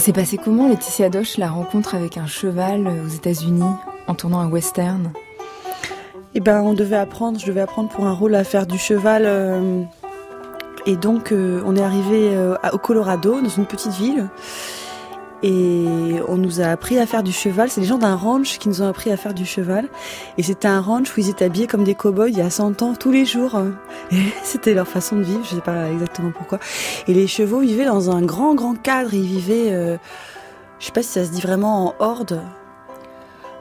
s'est passé comment, Laetitia Doche, la rencontre avec un cheval aux États-Unis en tournant un western? Eh ben, on devait apprendre, je devais apprendre pour un rôle à faire du cheval. euh, et donc, euh, on est arrivé euh, au Colorado, dans une petite ville. Et on nous a appris à faire du cheval. C'est les gens d'un ranch qui nous ont appris à faire du cheval. Et c'était un ranch où ils étaient habillés comme des cow-boys il y a 100 ans, tous les jours. Et c'était leur façon de vivre, je sais pas exactement pourquoi. Et les chevaux vivaient dans un grand, grand cadre. Ils vivaient, euh, je sais pas si ça se dit vraiment en horde.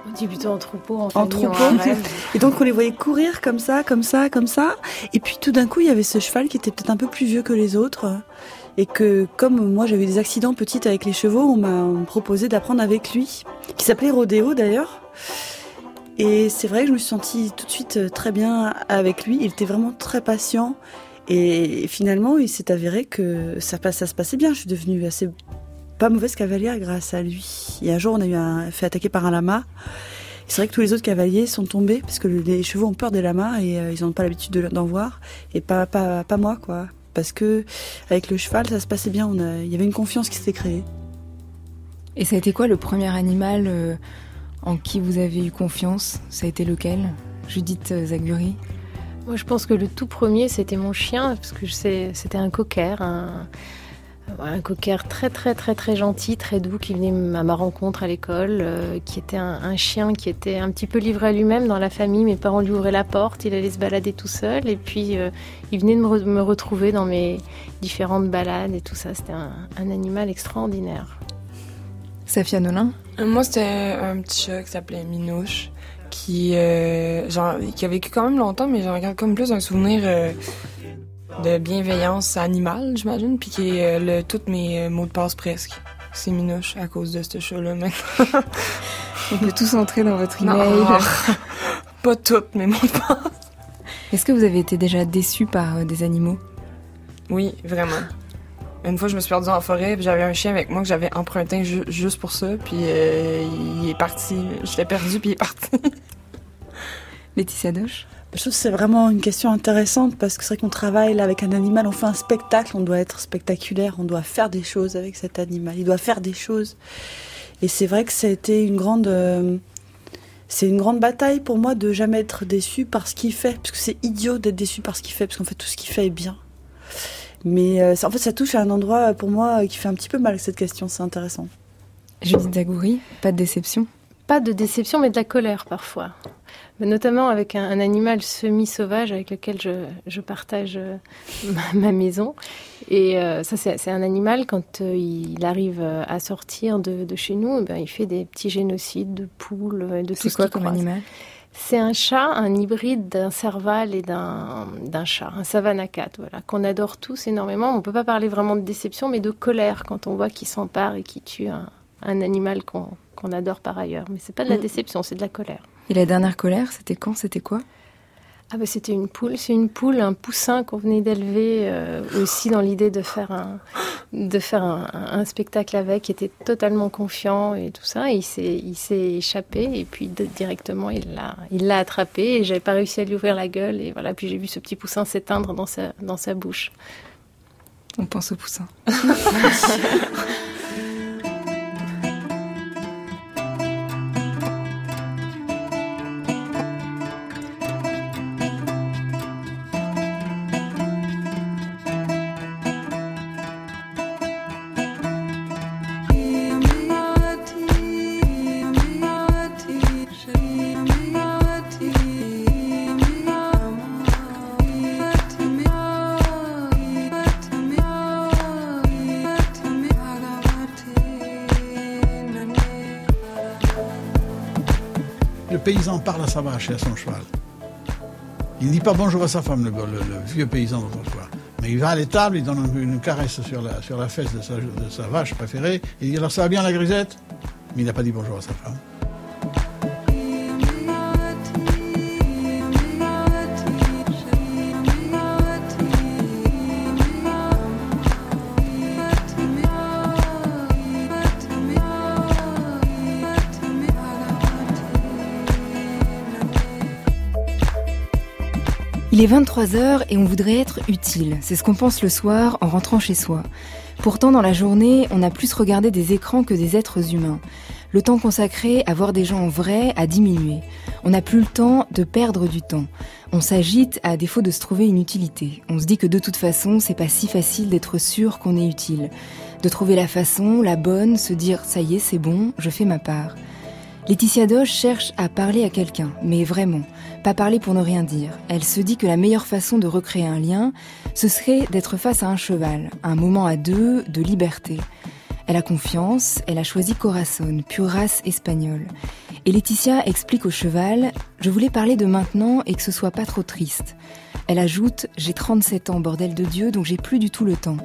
On dit plutôt en troupeau, en, En famille, troupeau. Et donc on les voyait courir comme ça, comme ça, comme ça. Et puis tout d'un coup, il y avait ce cheval qui était peut-être un peu plus vieux que les autres. Et que comme moi j'avais des accidents petites avec les chevaux, on m'a proposé d'apprendre avec lui, qui s'appelait Rodéo d'ailleurs. Et c'est vrai que je me suis sentie tout de suite euh, très bien avec lui. Il était vraiment très patient. Et finalement, il s'est avéré que ça, ça se passait bien. Je suis devenue assez pas mauvaise cavalière grâce à lui. Et un jour, on a eu un, fait attaquer par un lama. C'est vrai que tous les autres cavaliers sont tombés parce que le- les chevaux ont peur des lamas et euh, ils n'ont pas l'habitude de- d'en voir. Et pas, pas moi, quoi. Parce que avec le cheval, ça se passait bien. On a- Il y avait une confiance qui s'était créée. Et ça a été quoi le premier animal euh, en qui vous avez eu confiance? Ça a été lequel? Judith Zaguri? Moi, je pense que le tout premier, c'était mon chien, parce que c'était un cocker, un, un cocker très, très, très, très gentil, très doux, qui venait à ma rencontre à l'école, euh, qui était un, un chien qui était un petit peu livré à lui-même dans la famille. Mes parents lui ouvraient la porte, il allait se balader tout seul, et puis euh, il venait de me, re- me retrouver dans mes différentes balades et tout ça. C'était un, un animal extraordinaire. Safia Nolin Euh, Moi, c'était un petit chat qui s'appelait Minouche, qui, euh, genre, qui a vécu quand même longtemps, mais j'en regarde comme plus un souvenir euh, de bienveillance animale, j'imagine, puis qui est euh, le, tous mes euh, mots de passe presque. C'est Minouche à cause de ce chat-là maintenant. On peut tous entrer dans votre Non. email. Pas toutes mes mots de passe. Est-ce que vous avez été déjà déçu par euh, des animaux? Oui, vraiment. Une fois, je me suis perdue en forêt, puis j'avais un chien avec moi que j'avais emprunté ju- juste pour ça, puis euh, il est parti. Je l'ai perdu, puis il est parti. Laetitia Doche? Je trouve que c'est vraiment une question intéressante parce que c'est vrai qu'on travaille là avec un animal, on fait un spectacle, on doit être spectaculaire, on doit faire des choses avec cet animal, il doit faire des choses. Et c'est vrai que ça a été une grande, euh, c'est une grande bataille pour moi de jamais être déçu par ce qu'il fait, parce que c'est idiot d'être déçu par ce qu'il fait, parce qu'en fait tout ce qu'il fait est bien. Mais euh, ça- en fait ça touche à un endroit pour moi qui fait un petit peu mal cette question, c'est intéressant. Judith Zagouri, pas de déception? Pas de déception, mais de la colère parfois. Mais notamment avec un, un animal semi-sauvage avec lequel je, je partage euh, ma, ma maison. Et euh, ça, c'est c'est un animal, quand euh, il arrive à sortir de, de chez nous, eh ben, il fait des petits génocides de poules, de tout C'est ce quoi qu'il comme croise. animal? C'est un chat, un hybride d'un serval et d'un chat, un savannah cat, voilà, qu'on adore tous énormément. On ne peut pas parler vraiment de déception, mais de colère quand on voit qu'il s'empare et qu'il tue un, un animal qu'on qu'on adore par ailleurs. Mais c'est pas de la Mm. déception, c'est de la colère. Et la dernière colère, c'était quand C'était quoi? Ah bah c'était une poule, c'est une poule, un poussin qu'on venait d'élever euh, aussi dans l'idée de faire un de faire un, un spectacle avec, qui était totalement confiant et tout ça. Et il s'est il s'est échappé et puis de- directement il l'a il l'a attrapé et j'avais pas réussi à lui ouvrir la gueule et voilà puis j'ai vu ce petit poussin s'éteindre dans sa dans sa bouche. On pense au poussin. à sa vache et à son cheval. Il ne dit pas bonjour à sa femme, le, vieux paysan d'autrefois. Mais il va à l'étable, il donne une, une caresse sur la, sur la fesse de sa, de sa vache préférée. Et il dit alors ça va bien la grisette? Mais il n'a pas dit bonjour à sa femme. Il est 23h et on voudrait être utile. C'est ce qu'on pense le soir en rentrant chez soi. Pourtant, dans la journée, on a plus regardé des écrans que des êtres humains. Le temps consacré à voir des gens en vrai a diminué. On n'a plus le temps de perdre du temps. On s'agite à défaut de se trouver une utilité. On se dit que de toute façon, c'est pas si facile d'être sûr qu'on est utile. De trouver la façon, la bonne, se dire ça y est, c'est bon, je fais ma part. Laetitia Doche cherche à parler à quelqu'un, mais vraiment, pas parler pour ne rien dire. Elle se dit que la meilleure façon de recréer un lien, ce serait d'être face à un cheval, un moment à deux de liberté. Elle a confiance, elle a choisi Corazon, pure race espagnole. Et Laetitia explique au cheval Je voulais parler de maintenant et que ce soit pas trop triste. Elle ajoute J'ai 37 ans, bordel de Dieu, donc j'ai plus du tout le temps.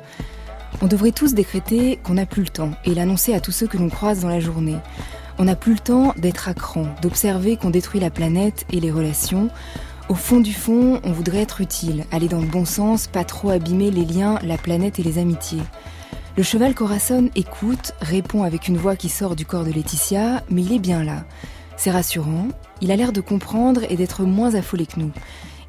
On devrait tous décréter qu'on n'a plus le temps et l'annoncer à tous ceux que l'on croise dans la journée. On n'a plus le temps d'être à cran, d'observer qu'on détruit la planète et les relations. Au fond du fond, on voudrait être utile, aller dans le bon sens, pas trop abîmer les liens, la planète et les amitiés. Le cheval Corazon écoute, répond avec une voix qui sort du corps de Laetitia, mais il est bien là. C'est rassurant, il a l'air de comprendre et d'être moins affolé que nous.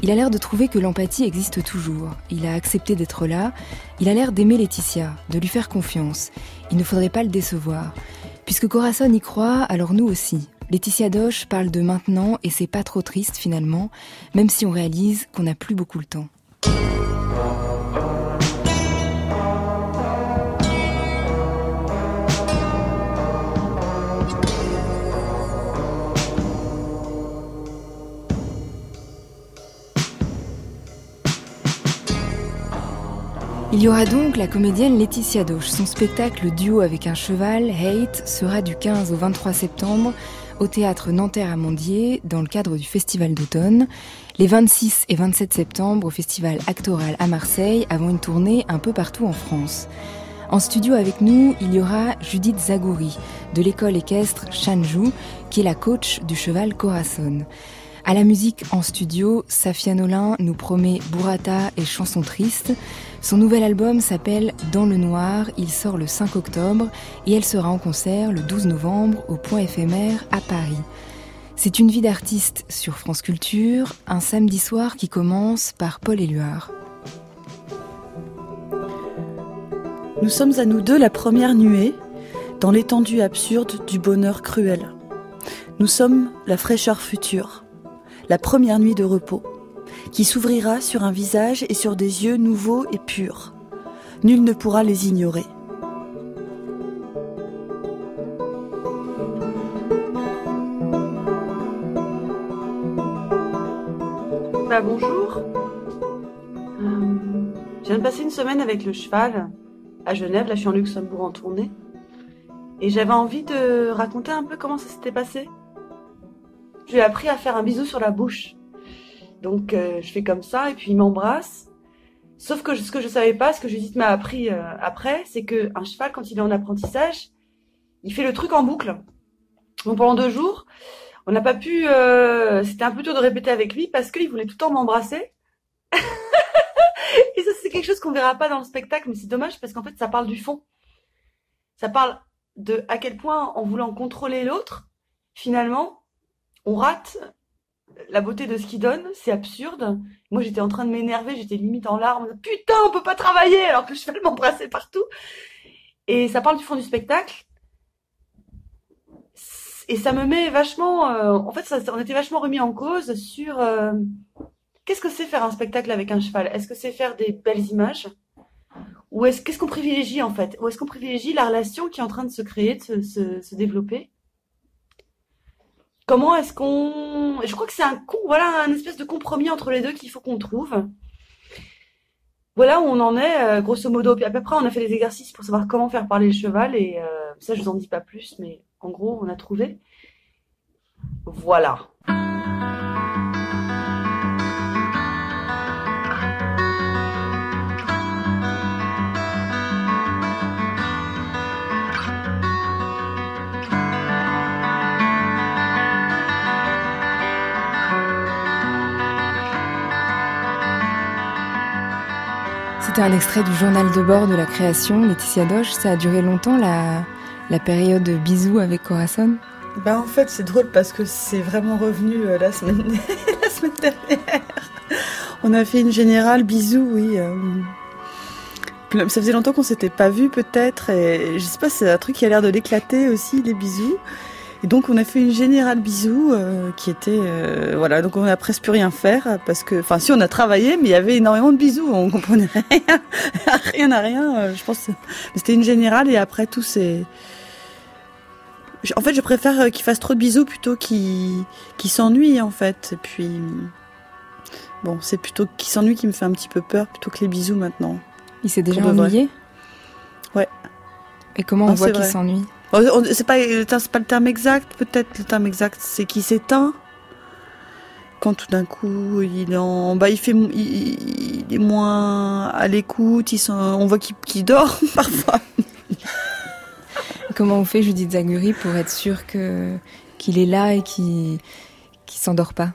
Il a l'air de trouver que l'empathie existe toujours. Il a accepté d'être là. Il a l'air d'aimer Laetitia, de lui faire confiance. Il ne faudrait pas le décevoir. Puisque Corazon y croit, alors nous aussi. Laetitia Doche parle de maintenant et c'est pas trop triste finalement, même si on réalise qu'on n'a plus beaucoup le temps. Il y aura donc la comédienne Laetitia Doche. Son spectacle duo avec un cheval, Hate, sera du 15 au 23 septembre au théâtre Nanterre-Amandier dans le cadre du festival d'automne. Les 26 et 27 septembre au festival Actoral à Marseille avant une tournée un peu partout en France. En studio avec nous, il y aura Judith Zagouri de l'école équestre Shanju qui est la coach du cheval Corazon. À la musique en studio, Safia Nolin nous promet Burrata et chansons tristes. Son nouvel album s'appelle Dans le noir, il sort le 5 octobre et elle sera en concert le 12 novembre au Point éphémère à Paris. C'est une vie d'artiste sur France Culture, un samedi soir qui commence par Paul Éluard. Nous sommes à nous deux la première nuée, dans l'étendue absurde du bonheur cruel. Nous sommes la fraîcheur future la première nuit de repos, qui s'ouvrira sur un visage et sur des yeux nouveaux et purs. Nul ne pourra les ignorer. Bah bonjour. Euh, je viens de passer une semaine avec le cheval à Genève. Là, je suis en Luxembourg en tournée. Et j'avais envie de raconter un peu comment ça s'était passé je lui ai appris à faire un bisou sur la bouche. Donc euh, je fais comme ça et puis il m'embrasse. Sauf que ce que je savais pas, ce que Judith m'a appris euh, après, c'est que un cheval quand il est en apprentissage, il fait le truc en boucle. Donc pendant deux jours, on n'a pas pu. Euh, c'était un peu tôt de répéter avec lui parce qu'il voulait tout le temps m'embrasser. et ça c'est quelque chose qu'on verra pas dans le spectacle, mais c'est dommage parce qu'en fait ça parle du fond. Ça parle de à quel point en voulant contrôler l'autre, finalement, on rate la beauté de ce qu'il donne, c'est absurde. Moi, j'étais en train de m'énerver, j'étais limite en larmes. Putain, on peut pas travailler alors que je fais m'embrasser partout. Et ça parle du fond du spectacle. Et ça me met vachement, euh, en fait, ça, on était vachement remis en cause sur euh, qu'est-ce que c'est faire un spectacle avec un cheval? Est-ce que c'est faire des belles images? Ou est-ce qu'est-ce qu'on privilégie en fait? Ou est-ce qu'on privilégie la relation qui est en train de se créer, de se développer? Comment est-ce qu'on... Je crois que c'est un, voilà, un espèce de compromis entre les deux qu'il faut qu'on trouve. Voilà où on en est, euh, grosso modo. Puis à peu près, on a fait des exercices pour savoir comment faire parler le cheval. Et euh, ça, je vous en dis pas plus, mais en gros, on a trouvé. Voilà. C'était un extrait du journal de bord de la création, Laetitia Doche. Ça a duré longtemps la, la période bisous avec Corazon? Bah en fait c'est drôle parce que c'est vraiment revenu euh, la, semaine, dernière. On a fait une générale bisous, oui. Euh. ça faisait longtemps qu'on s'était pas vu peut-être. Et je sais pas, c'est un truc qui a l'air de l'éclater aussi, les bisous. Et donc on a fait une générale bisou euh, qui était euh, voilà. Donc on a presque plus rien faire parce que enfin si on a travaillé mais il y avait énormément de bisous. On comprenait rien. Rien à rien euh, je pense. C'était une générale et après tout c'est en fait je préfère qu'il fasse trop de bisous plutôt qu'il s'ennuie en fait. Et puis bon c'est plutôt qu'il s'ennuie qui me fait un petit peu peur plutôt que les bisous maintenant. Il s'est déjà ennuyé? Ouais. Et comment on voit qu'il s'ennuie? C'est pas, pas le terme exact, peut-être le terme exact, c'est qu'il s'éteint. Quand tout d'un coup il est en, bah il fait, il, est moins à l'écoute, on voit qu'il dort parfois. Comment on fait Judith Zaguri pour être sûr que qu'il est là et qu'il qu'il s'endort pas?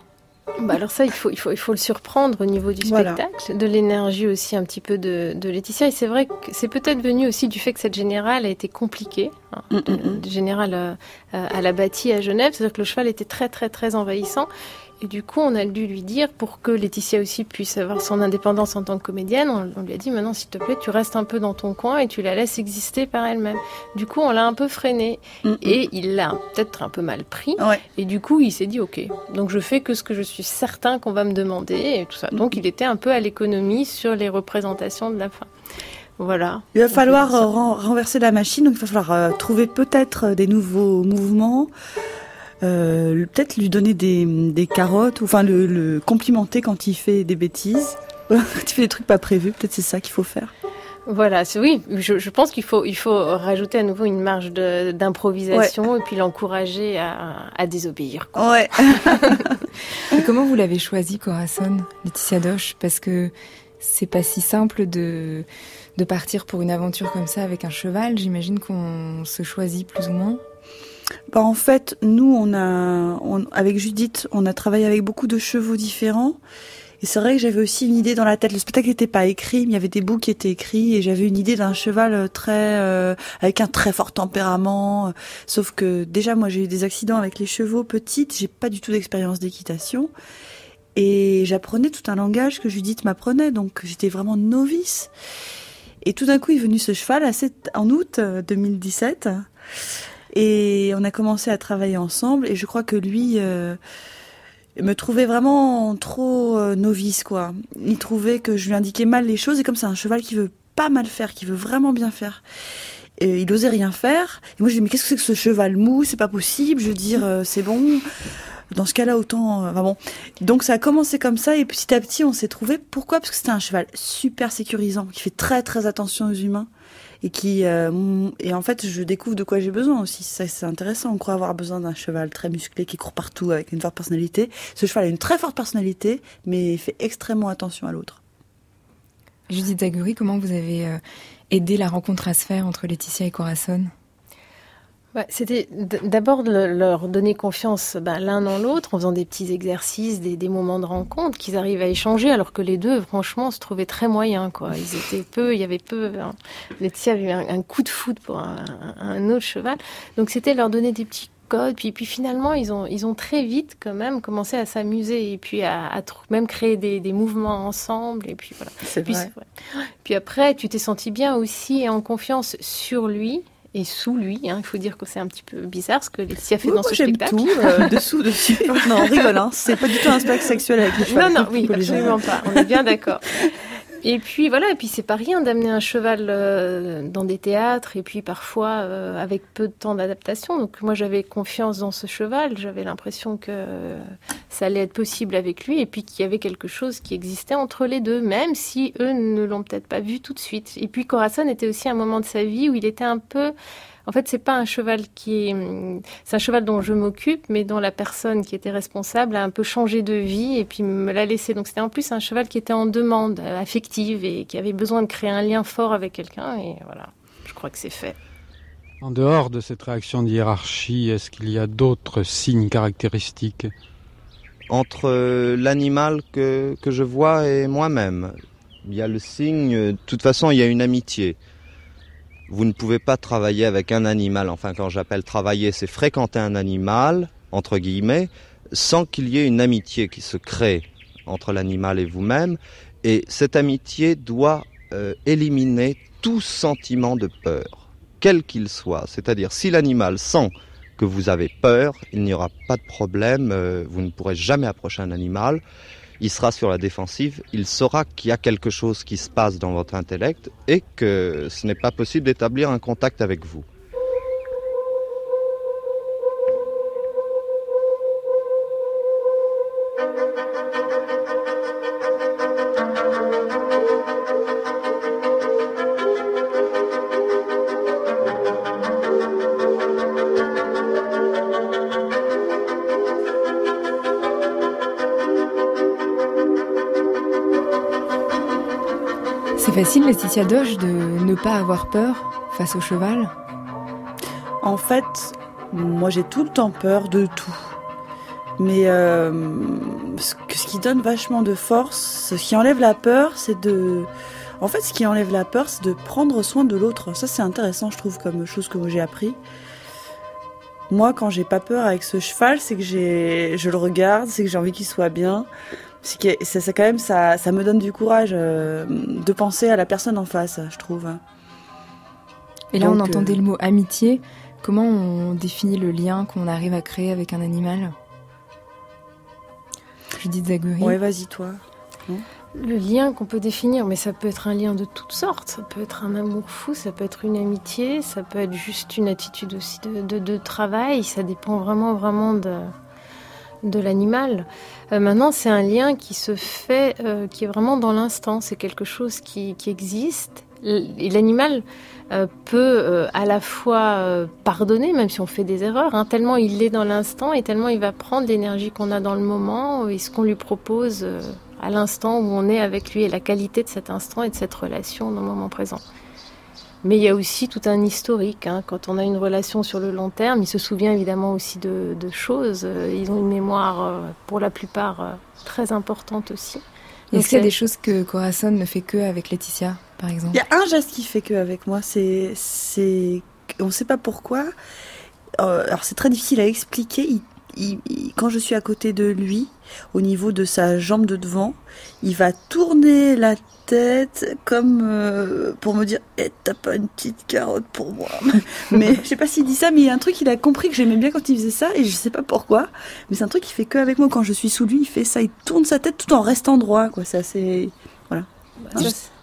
Bah alors ça, il faut, il, faut, il faut le surprendre au niveau du spectacle, de l'énergie aussi un petit peu de, de Laetitia. Et c'est vrai que c'est peut-être venu aussi du fait que cette générale a été compliquée. Hein, mm, mm, mm. générale euh, à la bâtie à Genève, c'est-à-dire que le cheval était très très très envahissant. Et du coup, on a dû lui dire, pour que Laetitia aussi puisse avoir son indépendance en tant que comédienne, on, lui a dit maintenant, s'il te plaît, tu restes un peu dans ton coin et tu la laisses exister par elle-même. Du coup, on l'a un peu freiné. Et il l'a peut-être un peu mal pris. Et du coup, il s'est dit, OK, donc je fais que ce que je suis certain qu'on va me demander et tout ça. Donc, il était un peu à l'économie sur les représentations de la fin. Voilà. Il va falloir renverser la machine, donc il va falloir euh, trouver peut-être des nouveaux mouvements, euh, peut-être lui donner des, des carottes, ou enfin le, le, complimenter quand il fait des bêtises. quand il fait des trucs pas prévus, peut-être c'est ça qu'il faut faire. Voilà, oui, je, je, pense qu'il faut, il faut rajouter à nouveau une marge d'improvisation et puis l'encourager à, à, désobéir. Ouais. et comment vous l'avez choisi, Corazon, Laetitia Doche? Parce que c'est pas si simple de, de partir pour une aventure comme ça avec un cheval. J'imagine qu'on se choisit plus ou moins. Bah en fait, nous, on a, avec Judith, on a travaillé avec beaucoup de chevaux différents. Et c'est vrai que j'avais aussi une idée dans la tête. Le spectacle n'était pas écrit, mais il y avait des bouts qui étaient écrits, et j'avais une idée d'un cheval euh, très euh, avec un très fort tempérament. Sauf que déjà, moi, j'ai eu des accidents avec les chevaux petites. J'ai pas du tout d'expérience d'équitation, et j'apprenais tout un langage que Judith m'apprenait, donc j'étais vraiment novice. Et tout d'un coup, est venu ce cheval en août 2017. Euh, et on a commencé à travailler ensemble et je crois que lui euh, me trouvait vraiment trop euh, novice quoi. Il trouvait que je lui indiquais mal les choses et comme c'est un cheval qui veut pas mal faire, qui veut vraiment bien faire. Il osait rien faire. Et moi je dis mais qu'est-ce que c'est que ce cheval mou? C'est pas possible. Je veux dire c'est bon. Dans ce cas-là autant. Enfin bon. Donc ça a commencé comme ça et petit à petit on s'est trouvé. Pourquoi? Parce que c'était un cheval super sécurisant qui fait très très attention aux humains et qui euh, et en fait je découvre de quoi j'ai besoin aussi. Ça c'est intéressant. On croit avoir besoin d'un cheval très musclé qui court partout avec une forte personnalité. Ce cheval a une très forte personnalité, mais fait extrêmement attention à l'autre. Judith Zaguri, comment vous avez euh, aidé la rencontre à se faire entre Laetitia et Corazon? C'était d'abord leur donner confiance bah, l'un dans l'autre en faisant des petits exercices, des, moments de rencontre, qu'ils arrivent à échanger, alors que les deux, franchement, se trouvaient très moyens. Quoi. Ils étaient peu, il y avait peu. Hein. Laetitia avait eu un, coup de foot pour un, autre cheval. Donc c'était leur donner des petits codes. Puis, puis finalement, ils ont, ils ont très vite quand même commencé à s'amuser et puis à, même créer des, des, mouvements ensemble. Et puis voilà. Puis, puis après, tu t'es senti bien aussi et en confiance sur lui et sous lui. Hein. Il faut dire que c'est un petit peu bizarre ce que Laetitia fait dans ce spectacle. tout, euh, dessous, dessus. non, on rigole, hein. c'est pas du tout un spectacle sexuel avec les chevaux. Non, non, oui, absolument pas. On est bien d'accord. Et puis voilà, et puis c'est pas rien d'amener un cheval euh, dans des théâtres et puis parfois euh, avec peu de temps d'adaptation. Donc moi j'avais confiance dans ce cheval, j'avais l'impression que ça allait être possible avec lui et puis qu'il y avait quelque chose qui existait entre les deux, même si eux ne l'ont peut-être pas vu tout de suite. Et puis Corazon était aussi un moment de sa vie où il était un peu en fait, c'est pas un cheval qui est, c'est un cheval dont je m'occupe, mais dont la personne qui était responsable a un peu changé de vie et puis me l'a laissé. Donc c'était en plus un cheval qui était en demande affective et qui avait besoin de créer un lien fort avec quelqu'un. Et voilà, je crois que c'est fait. En dehors de cette réaction de hiérarchie, est-ce qu'il y a d'autres signes caractéristiques? Entre l'animal que, que je vois et moi-même, il y a le signe, de toute façon, il y a une amitié vous ne pouvez pas travailler avec un animal. Enfin, quand j'appelle travailler, c'est fréquenter un animal, entre guillemets, sans qu'il y ait une amitié qui se crée entre l'animal et vous-même. Et cette amitié doit euh, éliminer tout sentiment de peur, quel qu'il soit. C'est-à-dire si l'animal sent que vous avez peur, il n'y aura pas de problème, euh, vous ne pourrez jamais approcher un animal, il sera sur la défensive, il saura qu'il y a quelque chose qui se passe dans votre intellect et que ce n'est pas possible d'établir un contact avec vous. C'est facile, Laetitia Doge, de ne pas avoir peur face au cheval En fait, moi j'ai tout le temps peur de tout. Mais euh, ce, ce qui donne vachement de force, ce qui enlève la peur, c'est de... En fait, ce qui enlève la peur, c'est de prendre soin de l'autre. Ça, c'est intéressant, je trouve, comme chose que j'ai appris. Moi, quand j'ai pas peur avec ce cheval, c'est que j'ai, je le regarde, c'est que j'ai envie qu'il soit bien. C'est que ça, ça, quand même, ça, ça me donne du courage euh, de penser à la personne en face, je trouve. Et là, Donc, on entendait euh, le mot amitié. Comment on définit le lien qu'on arrive à créer avec un animal? Judith Zaguri. Ouais, vas-y, toi. Le lien qu'on peut définir, mais ça peut être un lien de toutes sortes. Ça peut être un amour fou, ça peut être une amitié, ça peut être juste une attitude aussi de, de- de travail. Ça dépend vraiment, vraiment de, de l'animal. Euh, maintenant, c'est un lien qui se fait, euh, qui est vraiment dans l'instant. C'est quelque chose qui, existe. Et l'animal euh, peut à la fois pardonner, même si on fait des erreurs, hein, tellement il est dans l'instant et tellement il va prendre l'énergie qu'on a dans le moment et ce qu'on lui propose à l'instant où on est avec lui et la qualité de cet instant et de cette relation dans le moment présent. Mais il y a aussi tout un historique. hein. Quand on a une relation sur le long terme, il se souvient évidemment aussi de, de choses. Ils ont une mémoire, euh, pour la plupart, euh, très importante aussi. Est-ce qu'il y a c'est- des choses que Corazon ne fait que avec Laetitia, par exemple? Il y a un geste qui fait que avec moi, c'est, c'est, on ne sait pas pourquoi. Euh, alors c'est très difficile à expliquer. Il- il- il- quand je suis à côté de lui, au niveau de sa jambe de devant, il va tourner la tête comme euh, pour me dire Eh, t'as pas une petite carotte pour moi mais je sais pas s'il dit ça mais il y a un truc il a compris que j'aimais bien quand il faisait ça et je sais pas pourquoi mais c'est un truc qu'il fait que avec moi quand je suis sous lui il fait ça il tourne sa tête tout en restant droit quoi c'est assez Bah, Hein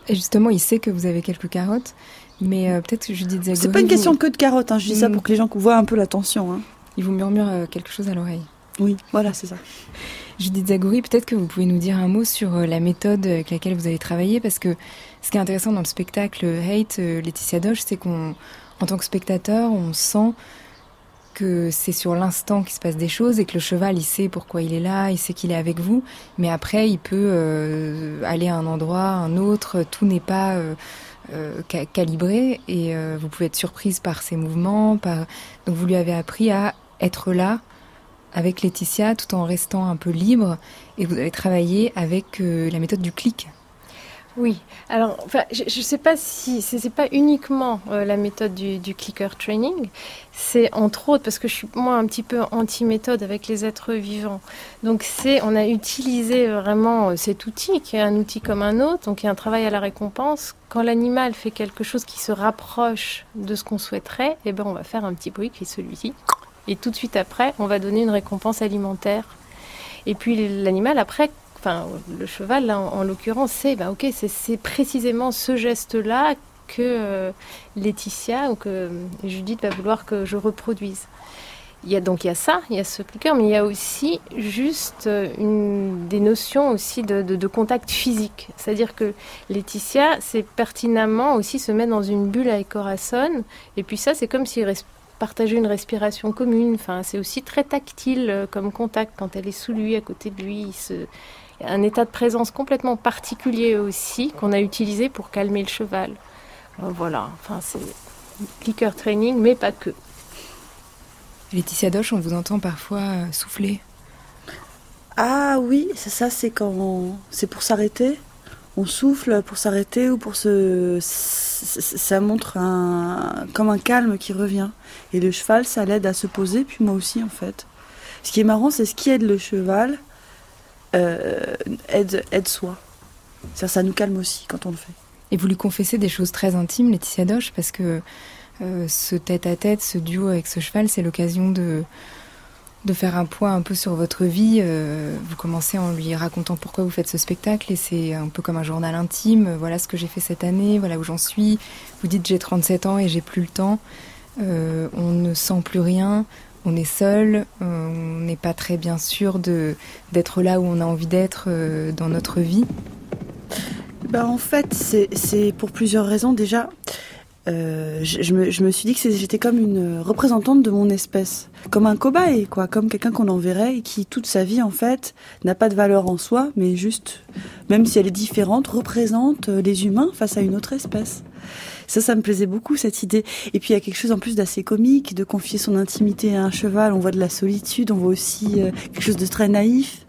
Et justement, il sait que vous avez quelques carottes, mais euh, peut-être que Judith Zagori. C'est pas une question que de carottes, hein. je dis ça Mm. pour que les gens voient un peu la tension. Hein. Il vous murmure euh, quelque chose à l'oreille. Oui, voilà, c'est ça. Judith Zagori, peut-être que vous pouvez nous dire un mot sur euh, la méthode avec laquelle vous avez travaillé, parce que ce qui est intéressant dans le spectacle Hate, euh, Laetitia Doge, c'est qu'on, en tant que spectateur, on sent que c'est sur l'instant qu'il se passe des choses et que le cheval, il sait pourquoi il est là, il sait qu'il est avec vous, mais après, il peut euh, aller à un endroit, à un autre, tout n'est pas euh, euh, ca- calibré et euh, vous pouvez être surprise par ses mouvements, par... donc vous lui avez appris à être là avec Laetitia tout en restant un peu libre et vous avez travaillé avec euh, la méthode du clic. Oui, alors je ne sais pas si c'est c'est pas uniquement euh, la méthode du, du clicker training, c'est entre autres parce que je suis moi un petit peu anti-méthode avec les êtres vivants. Donc c'est on a utilisé vraiment euh, cet outil qui est un outil comme un autre, donc il y a un travail à la récompense. Quand l'animal fait quelque chose qui se rapproche de ce qu'on souhaiterait, eh ben on va faire un petit bruit qui est celui-ci. Et tout de suite après, on va donner une récompense alimentaire. Et puis l'animal après enfin le cheval là, en, en l'occurrence c'est bah ok c'est précisément ce geste là que euh, Laetitia ou que euh, Judith va vouloir que je reproduise. Il y a donc il y a ça, il y a ce clicker, mais il y a aussi juste euh, des notions aussi de, contact physique. C'est-à-dire que Laetitia, c'est pertinemment aussi se mettre dans une bulle avec Corazon, et puis ça, c'est comme s'ils partageaient une respiration commune. Enfin, c'est aussi très tactile euh, comme contact quand elle est sous lui, à côté de lui. il se- il y a un état de présence complètement particulier aussi qu'on a utilisé pour calmer le cheval. Euh, Voilà, enfin c'est clicker training, mais pas que. Laetitia Doche, on vous entend parfois euh, souffler. Ah oui, c'est ça, c'est quand on- c'est pour s'arrêter. On souffle pour s'arrêter ou pour se. Ça montre comme un calme qui revient. Et le cheval, ça l'aide à se poser, puis moi aussi en fait. Ce qui est marrant, c'est ce qui aide le cheval euh, aide, aide soi. Ça, ça nous calme aussi quand on le fait. Et vous lui confessez des choses très intimes, Laetitia Doche, parce que euh, ce tête-à-tête, ce duo avec ce cheval, c'est l'occasion de, de faire un point un peu sur votre vie. Euh, vous commencez en lui racontant pourquoi vous faites ce spectacle et c'est un peu comme un journal intime. Voilà ce que j'ai fait cette année, voilà où j'en suis. Vous dites j'ai 37 ans et j'ai plus le temps. Euh, on ne sent plus rien, on est seul, on n'est pas très bien sûr d'être là où on a envie d'être dans notre vie. Ben, en fait, c'est pour plusieurs raisons. Déjà, euh, je, me, je, me, suis dit que j'étais comme une représentante de mon espèce, comme un cobaye, quoi, comme quelqu'un qu'on enverrait et qui toute sa vie en fait n'a pas de valeur en soi, mais juste, même si elle est différente, représente euh, les humains face à une autre espèce. Ça, ça me plaisait beaucoup cette idée. Et puis il y a quelque chose en plus d'assez comique, de confier son intimité à un cheval. On voit de la solitude, on voit aussi euh, quelque chose de très naïf.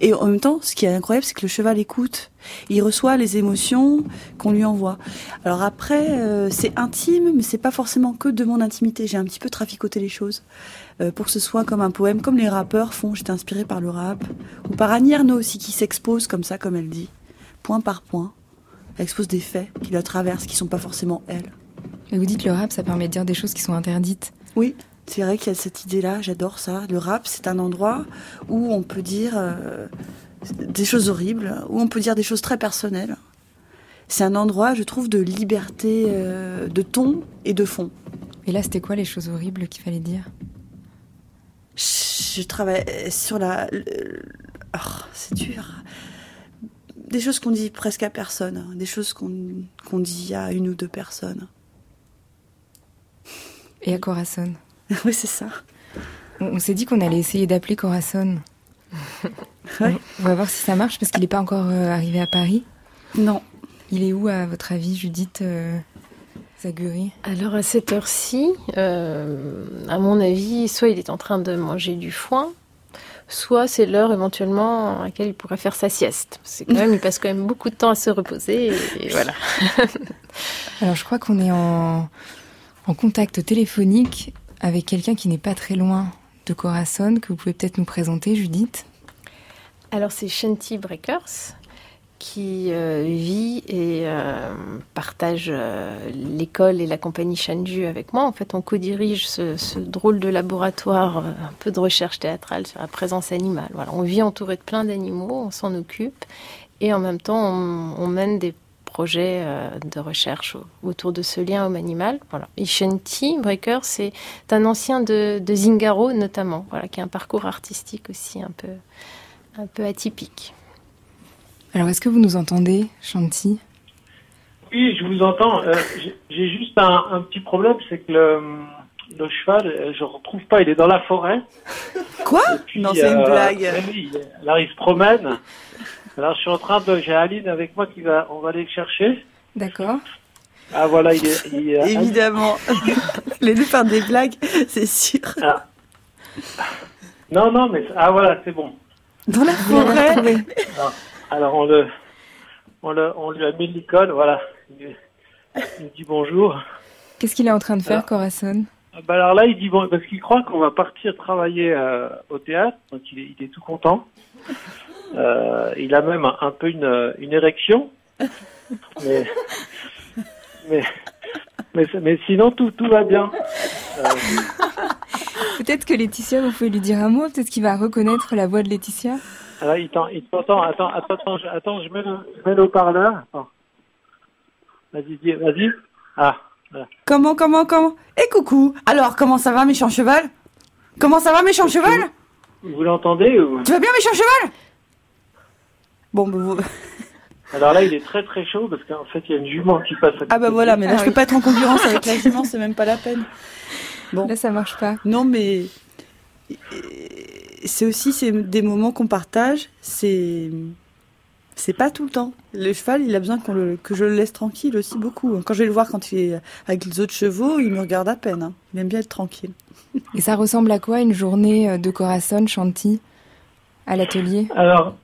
Et en même temps, ce qui est incroyable, c'est que le cheval écoute. Il reçoit les émotions qu'on lui envoie. Alors après, euh, c'est intime, mais c'est pas forcément que de mon intimité. J'ai un petit peu traficoté les choses euh, pour que ce soit comme un poème, comme les rappeurs font. J'étais inspirée par le rap ou par Annie Arnaud aussi qui s'expose comme ça, comme elle dit, point par point. Elle expose des faits qui la traversent, qui sont pas forcément elle. Et vous dites le rap, ça permet de dire des choses qui sont interdites. Oui, c'est vrai qu'il y a cette idée-là, j'adore ça. Le rap, c'est un endroit où on peut dire euh, des choses horribles, où on peut dire des choses très personnelles. C'est un endroit, je trouve, de liberté euh, de ton et de fond. Et là, c'était quoi les choses horribles qu'il fallait dire? Je travaille sur la... Oh, c'est dur. Des choses qu'on dit presque à personne, des choses qu'on dit à une ou deux personnes. Et à Corazon? oui, c'est ça. On, s'est dit qu'on allait essayer d'appeler Corazon. On va voir si ça marche parce qu'il n'est pas encore euh, arrivé à Paris. Non. Il est où, à votre avis, Judith euh, Zaguri Alors, à cette heure-ci, euh, à mon avis, soit il est en train de manger du foin, soit c'est l'heure éventuellement à laquelle il pourrait faire sa sieste. C'est quand même, il passe quand même beaucoup de temps à se reposer et voilà. Alors, je crois qu'on est en, en contact téléphonique avec quelqu'un qui n'est pas très loin de Corazon, que vous pouvez peut-être nous présenter, Judith? Alors, c'est Shanti Breakers qui euh, vit et euh, partage euh, l'école et la compagnie Shanju avec moi. En fait, on co-dirige ce, drôle de laboratoire, un peu de recherche théâtrale sur la présence animale. Voilà, on vit entouré de plein d'animaux, on s'en occupe, et en même temps, on, on mène des projet euh, de recherche autour de ce lien homme-animal. Voilà. Ishenti Breaker, c'est un ancien de, Zingaro notamment, voilà, qui a un parcours artistique aussi un peu, un peu atypique. Alors, est-ce que vous nous entendez, Shanti? Oui, je vous entends. Euh, j'ai juste un, petit problème, c'est que le, cheval, euh, je ne retrouve pas, il est dans la forêt. Quoi? Non, c'est une blague. Oui, là, il se promène. Alors, je suis en train de. J'ai Aline avec moi qui va. On va aller le chercher. D'accord. Ah, voilà, il est. Évidemment. Les deux faire des blagues, c'est sûr. Ah. Non, non, mais. Ah, voilà, c'est bon. Dans la forêt alors, on, le, on, le, on lui a mis l'icône, voilà. Il, nous dit bonjour. Qu'est-ce qu'il est en train de faire, Corazon? Ah, bah alors là, il dit bon, parce qu'il croit qu'on va partir travailler euh, au théâtre, donc il est, il est tout content. Euh, il a même un, peu une, une érection. Mais, mais, mais, sinon, tout, tout va bien. Euh, peut-être que Laetitia, vous pouvez lui dire un mot, peut-être qu'il va reconnaître la voix de Laetitia. Alors, il t'entend, attends, attends, attends, je, attends, je mets le, je mets le haut-parleur. Vas-y, vas-y. Ah, Comment, comment, comment? Et coucou Alors, comment ça va, méchant cheval? Comment ça va, méchant cheval? Vous l'entendez ou... Tu vas bien, méchant cheval? Bon, vous... Alors là, il est très très chaud parce qu'en fait, il y a une jument qui passe. À ah bah voilà, mais là, je peux pas être en concurrence avec la jument, c'est même pas la peine. Bon, là, ça marche pas. Non, mais c'est aussi c'est des moments qu'on partage. C'est c'est pas tout le temps. Le cheval, il a besoin qu'on que je le laisse tranquille aussi beaucoup. Quand je vais le voir quand il est avec les autres chevaux, il me regarde à peine. Hein. Il aime bien être tranquille. Et ça ressemble à quoi une journée euh, de Corazon Chanty à l'atelier? Alors,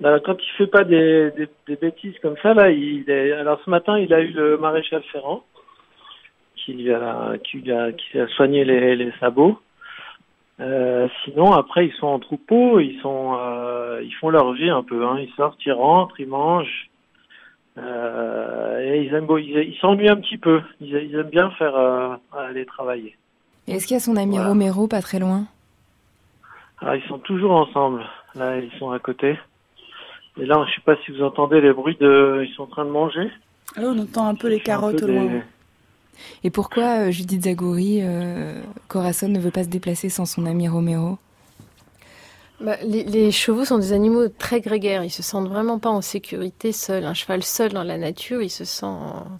bah, quand il fait pas des, des, bêtises comme ça, là, il est, alors ce matin, il a eu le maréchal Ferrand qui a, qui a, qui a soigné les, les sabots. Euh, sinon, après, ils sont en troupeau, ils sont, euh, ils font leur vie un peu. Hein. Ils sortent, ils rentrent, ils mangent. et ils aiment, ils s'ennuient un petit peu. Ils, aiment bien faire aller travailler. Est-ce qu'il y a son ami Romero pas très loin? Ah, Ils sont toujours ensemble. Là, ils sont à côté. Et là, je sais pas si vous entendez les bruits de. Ils sont en train de manger. Ah, on entend un peu les carottes au loin. Et pourquoi Judith Zagori, Corazon ne veut pas se déplacer sans son ami Romero? Bah, les, chevaux sont des animaux très grégaires. Ils se sentent vraiment pas en sécurité seuls. Un cheval seul dans la nature, il se sent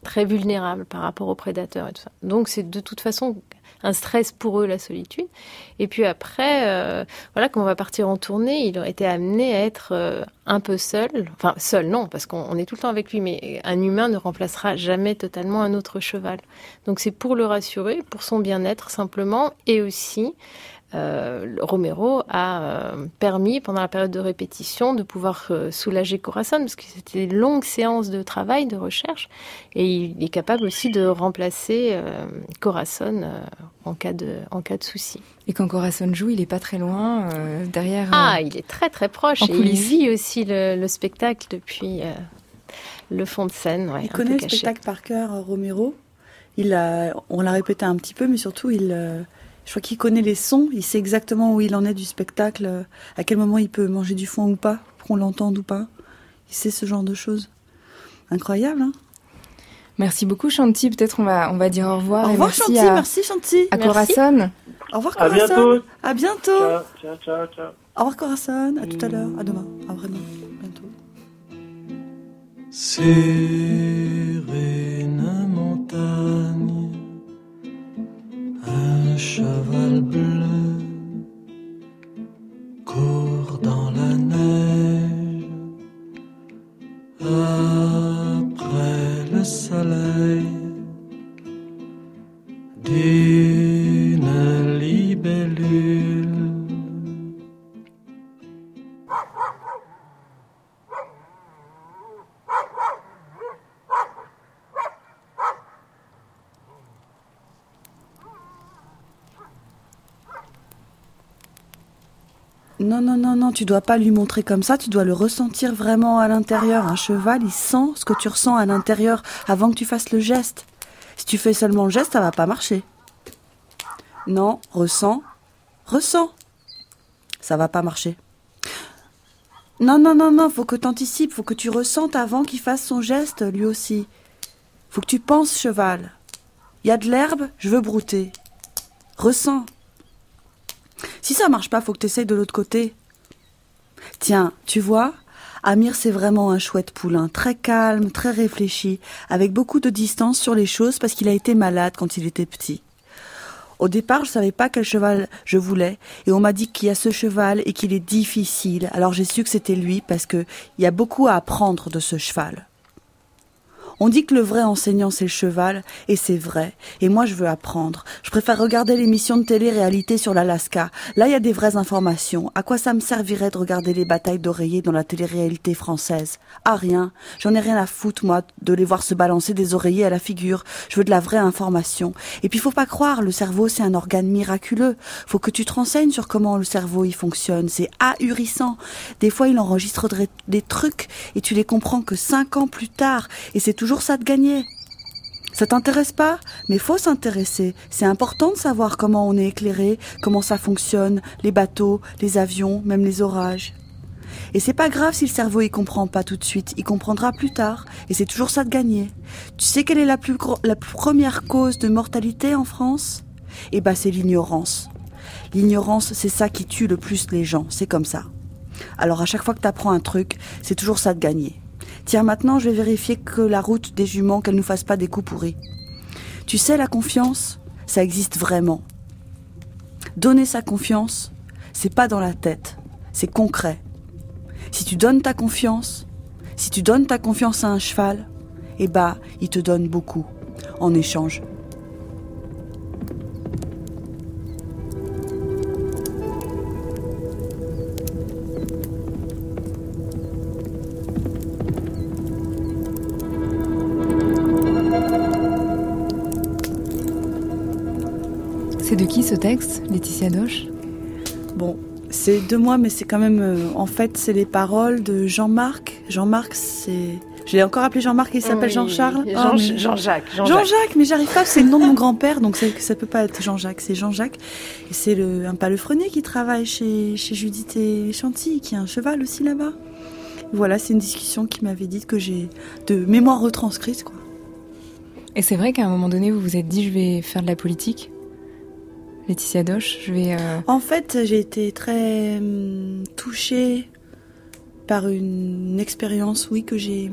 très vulnérable par rapport aux prédateurs et tout ça. Donc c'est de toute façon un stress pour eux la solitude. Et puis après, euh, voilà, quand on va partir en tournée, il aurait été amené à être euh, un peu seul. Enfin seul, non, parce qu'on est tout le temps avec lui. Mais un humain ne remplacera jamais totalement un autre cheval. Donc c'est pour le rassurer, pour son bien-être simplement, et aussi euh, Romero a euh, permis pendant la période de répétition de pouvoir euh, soulager Corazon parce que c'était une longue séance de travail, de recherche et il est capable aussi de remplacer Corazon en cas de en cas de souci. Et quand Corazon joue, il est pas très loin derrière. Ah, il est très très proche et il vit aussi le, spectacle depuis le fond de scène. il connaît le spectacle par cœur, Romero. Il a, on l'a répété un petit peu, mais surtout il je crois qu'il connaît les sons, il sait exactement où il en est du spectacle, à quel moment il peut manger du foin ou pas, pour qu'on l'entende ou pas. Il sait ce genre de choses. Incroyable, hein Merci beaucoup Chanty, peut-être on va, on va dire au revoir. Au revoir Chanty, merci Chanty. À Corazon. Au revoir Corazon. À bientôt. À bientôt. Ciao, ciao, ciao. Au revoir Corazon, à tout à l'heure, à demain. À vraiment, bientôt. montagne un cheval bleu court dans la neige. Après le soleil Non, non, non, non, tu dois pas lui montrer comme ça, tu dois le ressentir vraiment à l'intérieur. Un cheval, il sent ce que tu ressens à l'intérieur avant que tu fasses le geste. Si tu fais seulement le geste, ça va pas marcher. Non, ressens, ressens. Ça va pas marcher. Non, non, non, non, faut que tu anticipes, faut que tu ressentes avant qu'il fasse son geste, lui aussi. Faut que tu penses, cheval. Il y a de l'herbe, je veux brouter. Ressens. Si ça marche pas, faut que tu essayes de l'autre côté. Tiens, tu vois, Amir c'est vraiment un chouette poulain, très calme, très réfléchi, avec beaucoup de distance sur les choses parce qu'il a été malade quand il était petit. Au départ, je savais pas quel cheval je voulais, et on m'a dit qu'il y a ce cheval et qu'il est difficile. Alors j'ai su que c'était lui parce que il y a beaucoup à apprendre de ce cheval. On dit que le vrai enseignant c'est le cheval, et c'est vrai. Et moi je veux apprendre. Je préfère regarder l'émission de télé-réalité sur l'Alaska. Là il y a des vraies informations. À quoi ça me servirait de regarder les batailles d'oreillers dans la télé-réalité française? Ah rien. J'en ai rien à foutre moi de les voir se balancer des oreillers à la figure. Je veux de la vraie information. Et puis faut pas croire, le cerveau c'est un organe miraculeux. Faut que tu te renseignes sur comment le cerveau il fonctionne. C'est ahurissant. Des fois il enregistre des trucs et tu les comprends que cinq ans plus tard. Et c'est toujours ça de gagner. Ça t'intéresse pas Mais faut s'intéresser. C'est important de savoir comment on est éclairé, comment ça fonctionne, les bateaux, les avions, même les orages. Et c'est pas grave si le cerveau y comprend pas tout de suite, il comprendra plus tard, et c'est toujours ça de gagner. Tu sais quelle est la, plus la première cause de mortalité en France? Eh ben c'est l'ignorance. L'ignorance, c'est ça qui tue le plus les gens, c'est comme ça. Alors à chaque fois que tu apprends un truc, c'est toujours ça de gagner. Tiens, maintenant, je vais vérifier que la route des juments, qu'elle ne nous fasse pas des coups pourris. Tu sais, la confiance, ça existe vraiment. Donner sa confiance, c'est pas dans la tête, c'est concret. Si tu donnes ta confiance, si tu donnes ta confiance à un cheval, eh bah, il te donne beaucoup en échange. Ce texte, Laetitia Doche Bon, c'est de moi, mais c'est quand même. Euh, en fait, c'est les paroles de Jean-Marc. Jean-Marc, c'est Je l'ai encore appelé Jean-Marc il s'appelle Oui, Jean-Charles. Jean- Oh, mais- Jean-Jacques. Jean-Jacques. Jean-Jacques, mais j'arrive pas, c'est le nom de mon grand-père, donc ça, ça peut pas être Jean-Jacques, c'est Jean-Jacques. Et c'est le, un palefrenier qui travaille chez, chez Judith et Chantilly, qui a un cheval aussi là-bas. Voilà, c'est une discussion qui m'avait dit que j'ai de mémoire retranscrite, quoi. Et c'est vrai qu'à un moment donné, vous vous êtes dit, je vais faire de la politique? Laetitia Doche, je vais... euh, En fait, j'ai été très hum, touchée par une expérience, oui, que j'ai.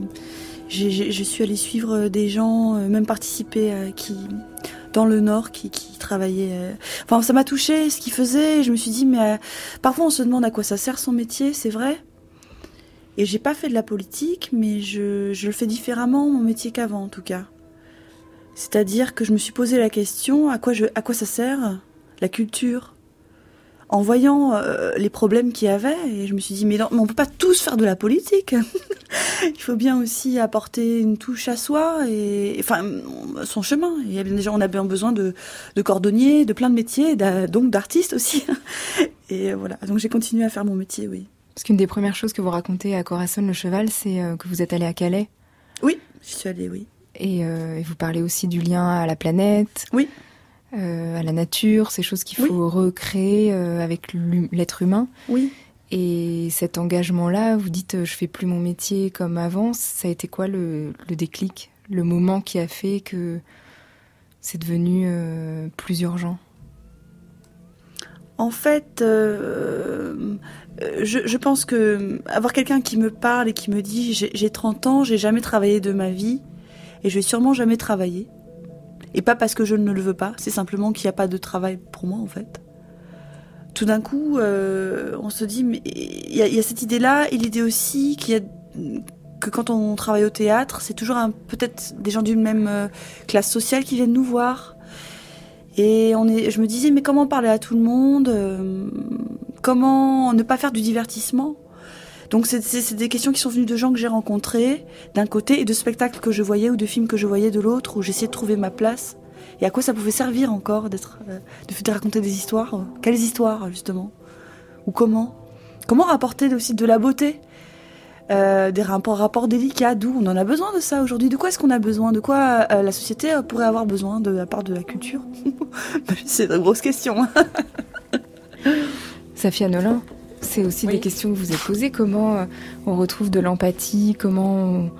Je suis allée suivre des gens, euh, même participer à qui dans le Nord, qui, qui travaillaient. euh, Enfin, ça m'a touchée ce qu'ils faisaient. Je me suis dit, mais euh, parfois on se demande à quoi ça sert son métier, c'est vrai. Et j'ai pas fait de la politique, mais je, je le fais différemment mon métier qu'avant, en tout cas. C'est-à-dire que je me suis posé la question à quoi, je, à quoi ça sert? La culture en voyant euh, les problèmes qu'il y avait, et je me suis dit, mais, non, mais on peut pas tous faire de la politique. Il faut bien aussi apporter une touche à soi, et enfin, son chemin. Il y a bien déjà, on a bien besoin de, de cordonniers, de plein de métiers, donc d'artistes aussi. Et voilà, donc j'ai continué à faire mon métier, oui. Parce qu'une des premières choses que vous racontez à Corazon le cheval, c'est euh, que vous êtes allé à Calais. Oui, j'y suis allée, oui. Et, euh, et vous parlez aussi du lien à la planète, Oui. Euh, à la nature, ces choses qu'il Oui. faut recréer euh, avec l'être humain. Oui. Et cet engagement-là, vous dites, euh, je fais plus mon métier comme avant. Ça a été quoi le, le déclic, le moment qui a fait que c'est devenu euh, plus urgent? En fait, euh, je, je pense que avoir quelqu'un qui me parle et qui me dit j'ai j'ai 30 ans, j'ai jamais travaillé de ma vie et je vais sûrement jamais travailler. Et pas parce que je ne le veux pas, c'est simplement qu'il n'y a pas de travail pour moi en fait. Tout d'un coup, euh, on se dit, mais il y, y a cette idée-là et l'idée aussi qu'il y a que quand on travaille au théâtre, c'est toujours peut-être des gens d'une même euh, classe sociale qui viennent nous voir. Et on est, je me disais, mais comment parler à tout le monde euh, Comment ne pas faire du divertissement? Donc c'est des questions qui sont venues de gens que j'ai rencontrés d'un côté et de spectacles que je voyais ou de films que je voyais de l'autre où j'essayais de trouver ma place. Et à quoi ça pouvait servir encore d'être, euh, de, de raconter des histoires? Quelles histoires justement? Ou comment? Comment rapporter aussi de la beauté? Euh, des rapports, délicats, d'où on en a besoin de ça aujourd'hui? De quoi est-ce qu'on a besoin? De quoi euh, la société pourrait avoir besoin de la part de la culture? C'est une grosse question. Safia Nolin, c'est aussi Oui. des questions que vous êtes posées. Comment euh, on retrouve de l'empathie? Comment on,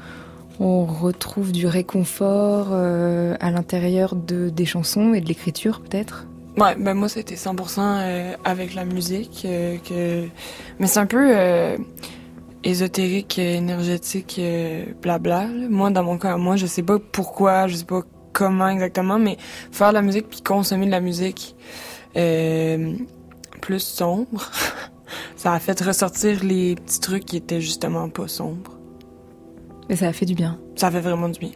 on retrouve du réconfort euh, à l'intérieur de, des chansons et de l'écriture, peut-être? Ouais, ben moi c'était 100% euh, avec la musique euh, que mais c'est un peu euh, ésotérique, énergétique, blabla. là. Moi dans mon cas, moi je sais pas pourquoi, je sais pas comment exactement, mais faire de la musique puis consommer de la musique euh, plus sombre, ça a fait ressortir les petits trucs qui étaient justement pas sombres. Et ça a fait du bien. Ça fait vraiment du bien.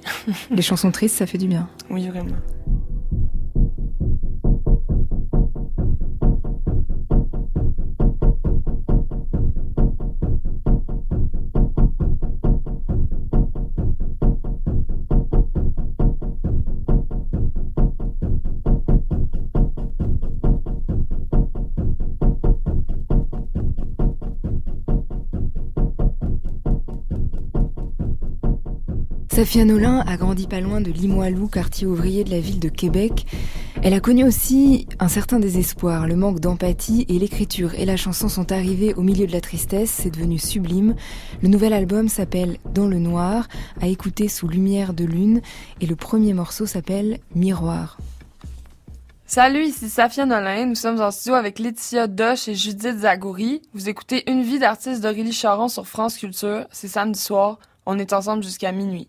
Les chansons tristes, ça fait du bien. Oui, vraiment. Safia Nolin a grandi pas loin de Limoilou, quartier ouvrier de la ville de Québec. Elle a connu aussi un certain désespoir, le manque d'empathie et l'écriture et la chanson sont arrivées au milieu de la tristesse, c'est devenu sublime. Le nouvel album s'appelle Dans le noir, à écouter sous lumière de lune et le premier morceau s'appelle Miroir. Salut, ici Safia Nolin. Nous sommes en studio avec Laetitia Doche et Judith Zagouri. Vous écoutez Une vie d'artiste d'Aurélie Charon sur France Culture. C'est samedi soir. On est ensemble jusqu'à minuit.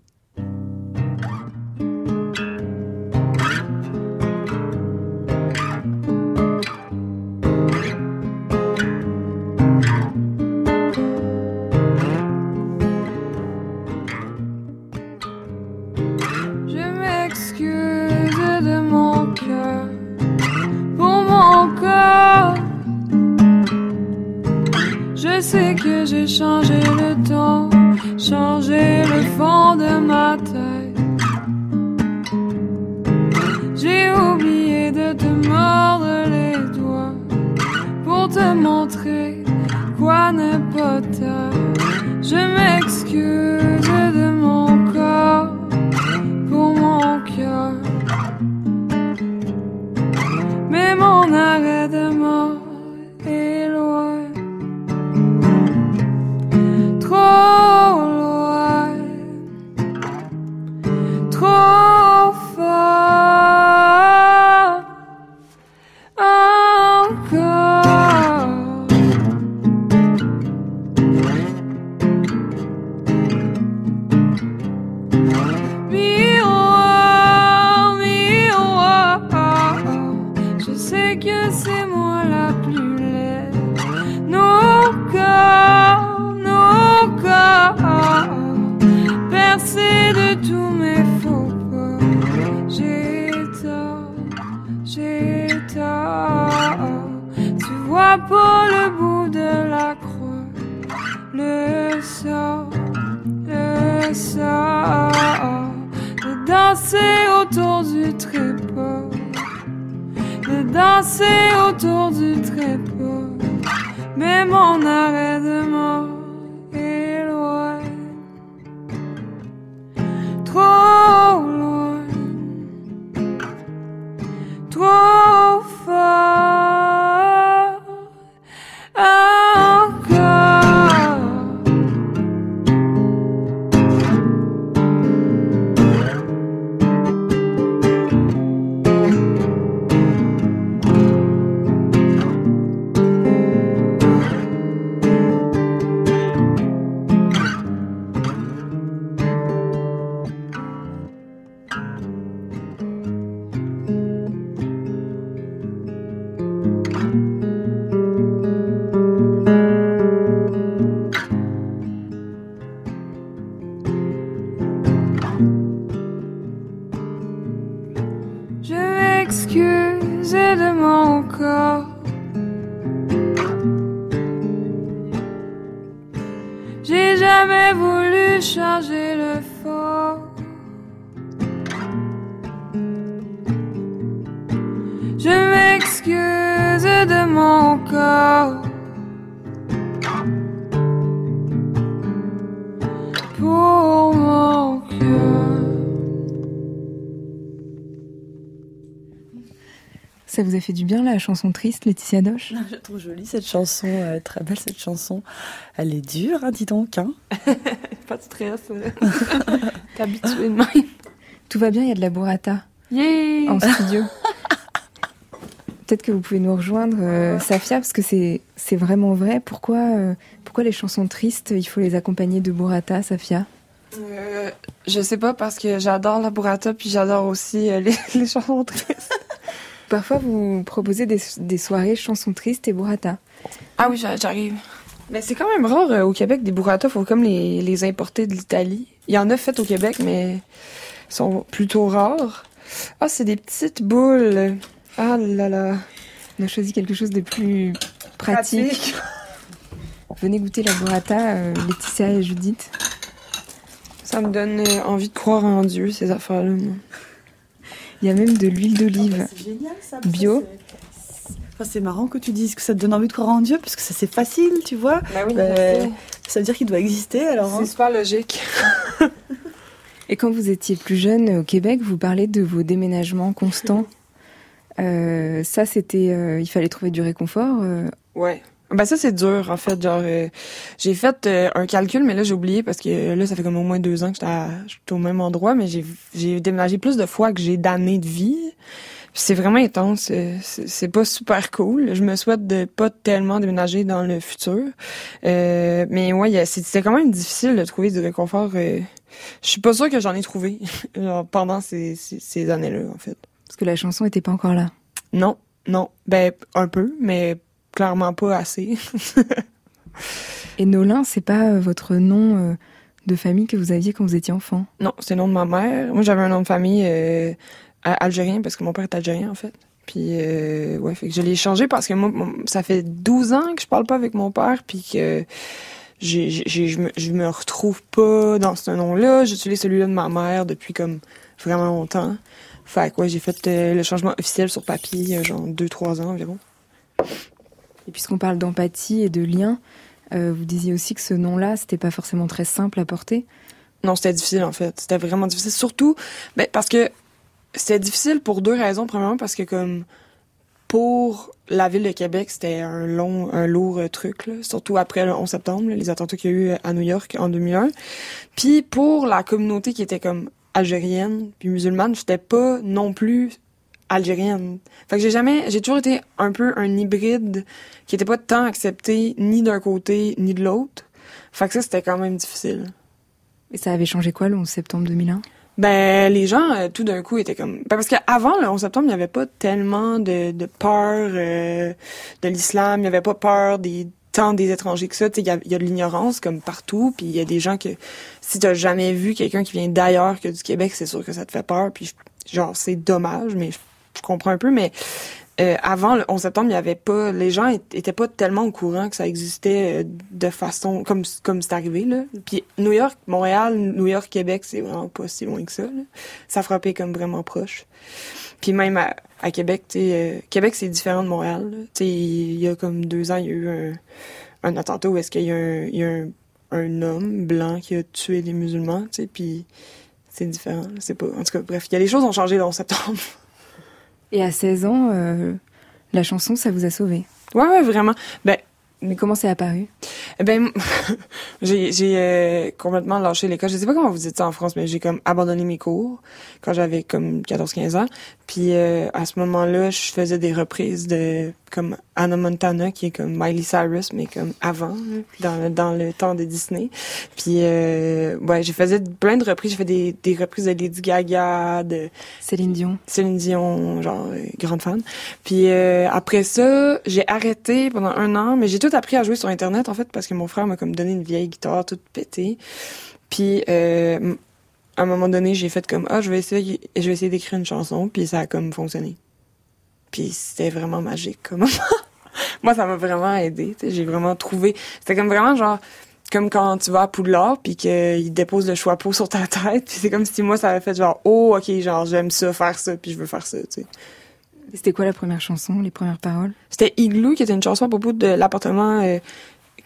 Autour du trépas, de danser autour du trépas, mais mon arrêt de mort Pour mon cœur. Ça vous a fait du bien la chanson triste, Laetitia Doche? Je la trouve jolie cette chanson, euh, très belle cette chanson. Elle est dure, hein, dis donc. Hein. Pas de stress. T'es de. Tout va bien, il y a de la burrata Yeah! en studio. Peut-être que vous pouvez nous rejoindre, euh, Safia, parce que c'est c'est vraiment vrai. Pourquoi, euh, pourquoi les chansons tristes, il faut les accompagner de burrata, Safia? Euh, je sais pas parce que j'adore la burrata puis j'adore aussi euh, les, les chansons tristes. Parfois, vous proposez des, des soirées chansons tristes et burrata. Ah oui, j'a- j'arrive. Mais c'est quand même rare au Québec des burrata, faut comme les, les importer de l'Italie. Il y en a fait au Québec, mais sont plutôt rares. Ah, c'est des petites boules. Ah là là. On a choisi quelque chose de plus pratique. Venez goûter la burrata, euh, Laetitia et Judith. Ça me donne euh, envie de croire en Dieu, ces affaires-là. Il y a même de l'huile d'olive. C'est génial ça. Bio. Enfin, c'est marrant que tu dises que ça te donne envie de croire en Dieu parce que ça c'est facile, tu vois. Bah oui, Bah. Ça veut dire qu'il doit exister alors. hein. c'est super logique. Et quand vous étiez plus jeune au Québec, vous parlez de vos déménagements constants. Euh, ça, c'était, euh, il fallait trouver du réconfort. euh, Ouais. Ben ça c'est dur en fait. Genre euh, j'ai fait euh, un calcul mais là j'ai oublié parce que là ça fait comme au moins deux ans que j'étais au même endroit mais j'ai j'ai déménagé plus de fois que j'ai d'années de vie. C'est vraiment intense c'est pas super cool. Je me souhaite de pas tellement déménager dans le futur. Mais ouais c'était quand même difficile de trouver du réconfort je suis pas sûre que j'en ai trouvé genre, pendant ces, ces, années là en fait que la chanson était pas encore là? non non ben un peu mais clairement pas assez Et Nolin, c'est pas euh, votre nom euh, de famille que vous aviez quand vous étiez enfant? Non, c'est le nom de ma mère. Moi, j'avais un nom de famille euh, algérien parce que mon père est algérien, en fait. Puis, euh, ouais, fait que je l'ai changé parce que moi, ça fait 12 ans que je parle pas avec mon père, puis que j'ai, j'ai- j'ai- je, me, je me retrouve pas dans ce nom-là. J'utilise celui-là de ma mère depuis comme vraiment longtemps. Fait que, ouais, j'ai fait euh, le changement officiel sur papier, euh, genre 2-3 ans environ. Et puisqu'on parle d'empathie et de lien, euh, vous disiez aussi que ce nom-là, c'était pas forcément très simple à porter. Non, c'était difficile en fait. C'était vraiment difficile. Surtout, ben, parce que c'était difficile pour deux raisons. Premièrement, parce que comme pour la ville de Québec, c'était un long, un lourd truc, là. surtout après le 11 septembre, les attentats qu'il y a eu à New York en 2001. Puis pour la communauté qui était comme algérienne puis musulmane, j'étais pas non plus algérienne. Fait que j'ai jamais, j'ai toujours été un peu un hybride qui était pas tant accepté ni d'un côté ni de l'autre. Fait que ça, c'était quand même difficile. Et ça avait changé quoi le 11 septembre 2001 Ben, les gens, euh, tout d'un coup, étaient comme... Ben, parce qu'avant, le 11 septembre, il n'y avait pas tellement de, de peur euh, de l'islam, il n'y avait pas peur des tant des étrangers que ça. Il y a, y a de l'ignorance comme partout, puis il y a des gens que... Si t'as jamais vu quelqu'un qui vient d'ailleurs que du Québec, c'est sûr que ça te fait peur, puis genre, c'est dommage, mais je, je comprends un peu, mais euh, avant le 11 septembre, il y avait pas, les gens étaient pas tellement au courant que ça existait euh, de façon comme comme c'est arrivé là. Puis New York, Montréal, New York, Québec, c'est vraiment pas si loin que ça. Là. Ça frappait comme vraiment proche. Puis même à, à Québec, tu sais, Québec c'est différent de Montréal. Tu sais, il y a comme deux ans, il y a eu un, un attentat où est-ce qu'il y a un, il y a un, un homme blanc qui a tué des musulmans, tu sais, puis c'est différent. C'est pas. En tout cas, bref, il y a des choses ont changé le 11 septembre. Et à 16 ans, euh, la chanson, ça vous a sauvé? Ouais, ouais, vraiment. Ben, mais comment c'est apparu? Eh ben, j'ai euh, complètement lâché l'école. Je sais pas comment vous dites ça en France, mais j'ai comme abandonné mes cours quand j'avais comme 14-15 ans. Puis euh, à ce moment-là, je faisais des reprises de comme Anna Montana, qui est comme Miley Cyrus, mais comme avant, dans le, dans le temps de Disney. Puis euh, ouais, j'ai fait plein de reprises. J'ai fait des, des reprises de Lady Gaga, de Céline Dion. Céline Dion, genre euh, grande fan. Puis euh, après ça, j'ai arrêté pendant un an, mais j'ai tout appris à jouer sur Internet en fait parce que mon frère m'a comme donné une vieille guitare toute pétée. Puis euh, à un moment donné, j'ai fait comme ah, je vais essayer, je vais essayer d'écrire une chanson, puis ça a comme fonctionné. Puis c'était vraiment magique comme Moi, ça m'a vraiment aidé. J'ai vraiment trouvé. C'était comme vraiment genre comme quand tu vas à Poudlard puis qu'il dépose le chapeau sur ta tête puis c'est comme si moi ça avait fait genre oh ok genre j'aime ça faire ça puis je veux faire ça tu sais c'était quoi la première chanson les premières paroles? C'était Igloo qui était une chanson à propos de l'appartement euh,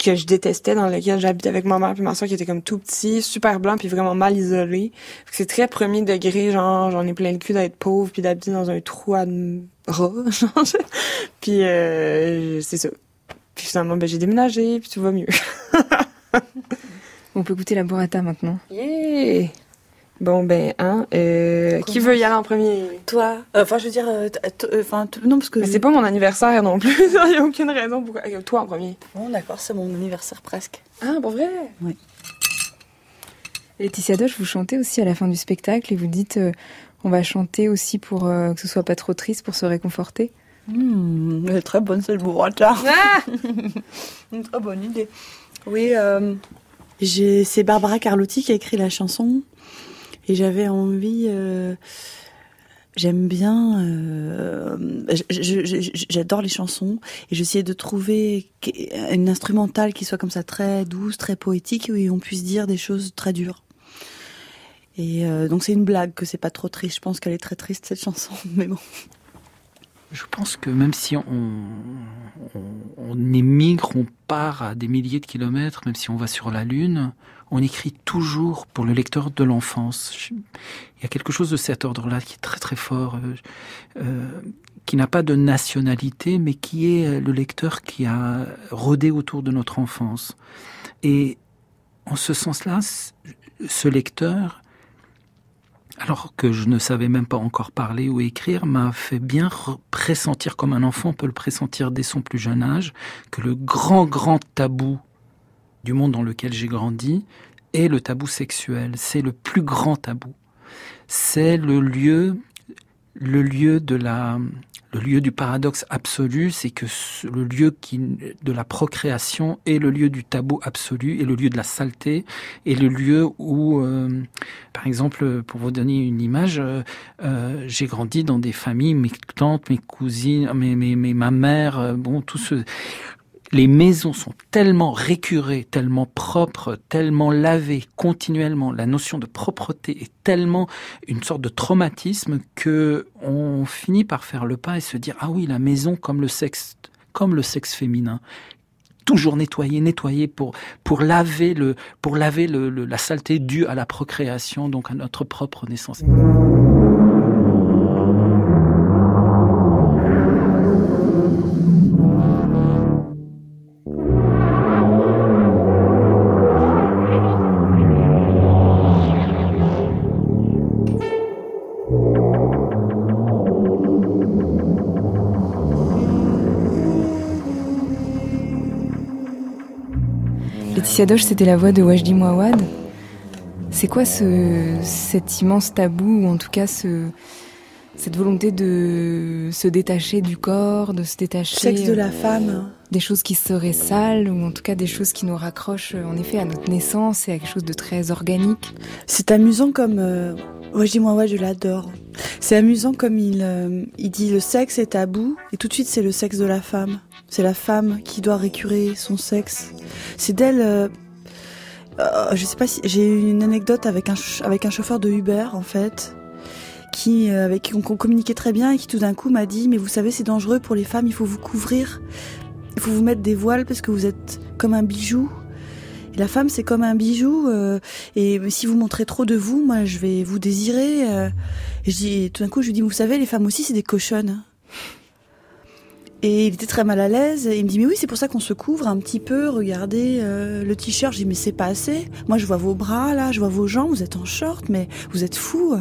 que je détestais dans lequel j'habitais avec ma mère puis ma soeur qui était comme tout petit super blanc puis vraiment mal isolé c'est très premier degré genre j'en ai plein le cul d'être pauvre puis d'habiter dans un trou à rat puis euh, c'est ça puis finalement ben j'ai déménagé puis tout va mieux On peut goûter la burrata maintenant. Yeah! Bon ben hein, euh, qui veut y aller en premier? Toi. Enfin, je veux dire, euh, enfin non parce que. Mais c'est pas mon anniversaire non plus. Il y a aucune raison pour toi en premier. Bon d'accord, c'est mon anniversaire presque. Ah pour vrai? Oui. Laetitia Doche, vous chantez aussi à la fin du spectacle et vous dites euh, on va chanter aussi pour que ce soit pas trop triste pour se réconforter. Mmh, très bonne cette burrata. Ah Une très bonne idée. Oui, euh, c'est Barbara Carlotti qui a écrit la chanson et j'avais envie. Euh, J'aime bien, euh, j'adore les chansons et j'essayais de trouver une instrumentale qui soit comme ça très douce, très poétique où on puisse dire des choses très dures. Et euh, donc c'est une blague que c'est pas trop triste. Je pense qu'elle est très triste cette chanson, mais bon. Je pense que même si on, on, émigre, on part à des milliers de kilomètres, même si on va sur la Lune, on écrit toujours pour le lecteur de l'enfance. Il y a quelque chose de cet ordre-là qui est très très fort, euh, euh, qui n'a pas de nationalité, mais qui est le lecteur qui a rodé autour de notre enfance. Et en ce sens-là, ce lecteur, alors que je ne savais même pas encore parler ou écrire, m'a fait bien pressentir, comme un enfant peut le pressentir dès son plus jeune âge, que le grand, grand tabou du monde dans lequel j'ai grandi est le tabou sexuel. C'est le plus grand tabou. C'est le lieu, le lieu de la, le lieu du paradoxe absolu, c'est que le lieu qui, de la procréation est le lieu du tabou absolu, et le lieu de la saleté, et le lieu où, euh, par exemple, pour vous donner une image, euh, euh, j'ai grandi dans des familles, mes tantes, mes cousines, mes, mes, mes ma mère, bon, tout ce les maisons sont tellement récurées, tellement propres, tellement lavées continuellement. La notion de propreté est tellement une sorte de traumatisme que on finit par faire le pas et se dire ah oui la maison comme le sexe comme le sexe féminin toujours nettoyer, nettoyer pour pour laver le pour laver le, la saleté due à la procréation, donc à notre propre naissance. Laetitia c'était la voix de Wajdi Mouawad. C'est quoi ce, cet immense tabou, ou en tout cas ce, cette volonté de se détacher du corps, de se détacher... Sexe de la femme. Des choses qui seraient sales, ou en tout cas des choses qui nous raccrochent en effet à notre naissance et à quelque chose de très organique? C'est amusant comme... Euh, Ouais, je dis moi, ouais, je l'adore. C'est amusant comme il, euh, il dit le sexe est tabou et tout de suite c'est le sexe de la femme. C'est la femme qui doit récurer son sexe. C'est d'elle. Euh, euh, je sais pas si j'ai eu une anecdote avec un avec un chauffeur de Uber en fait qui avec qui on communiquait très bien et qui tout d'un coup m'a dit mais vous savez c'est dangereux pour les femmes il faut vous couvrir il faut vous mettre des voiles parce que vous êtes comme un bijou la femme, c'est comme un bijou. Euh, et si vous montrez trop de vous, moi, je vais vous désirer. Euh. et tout d'un coup, je lui dis, vous savez, les femmes aussi, c'est des cochonnes. Et il était très mal à l'aise. Et il me dit, mais oui, c'est pour ça qu'on se couvre un petit peu. Regardez euh, le t-shirt. Je dis, mais c'est pas assez. Moi, je vois vos bras, là, je vois vos jambes. Vous êtes en short, mais vous êtes fou.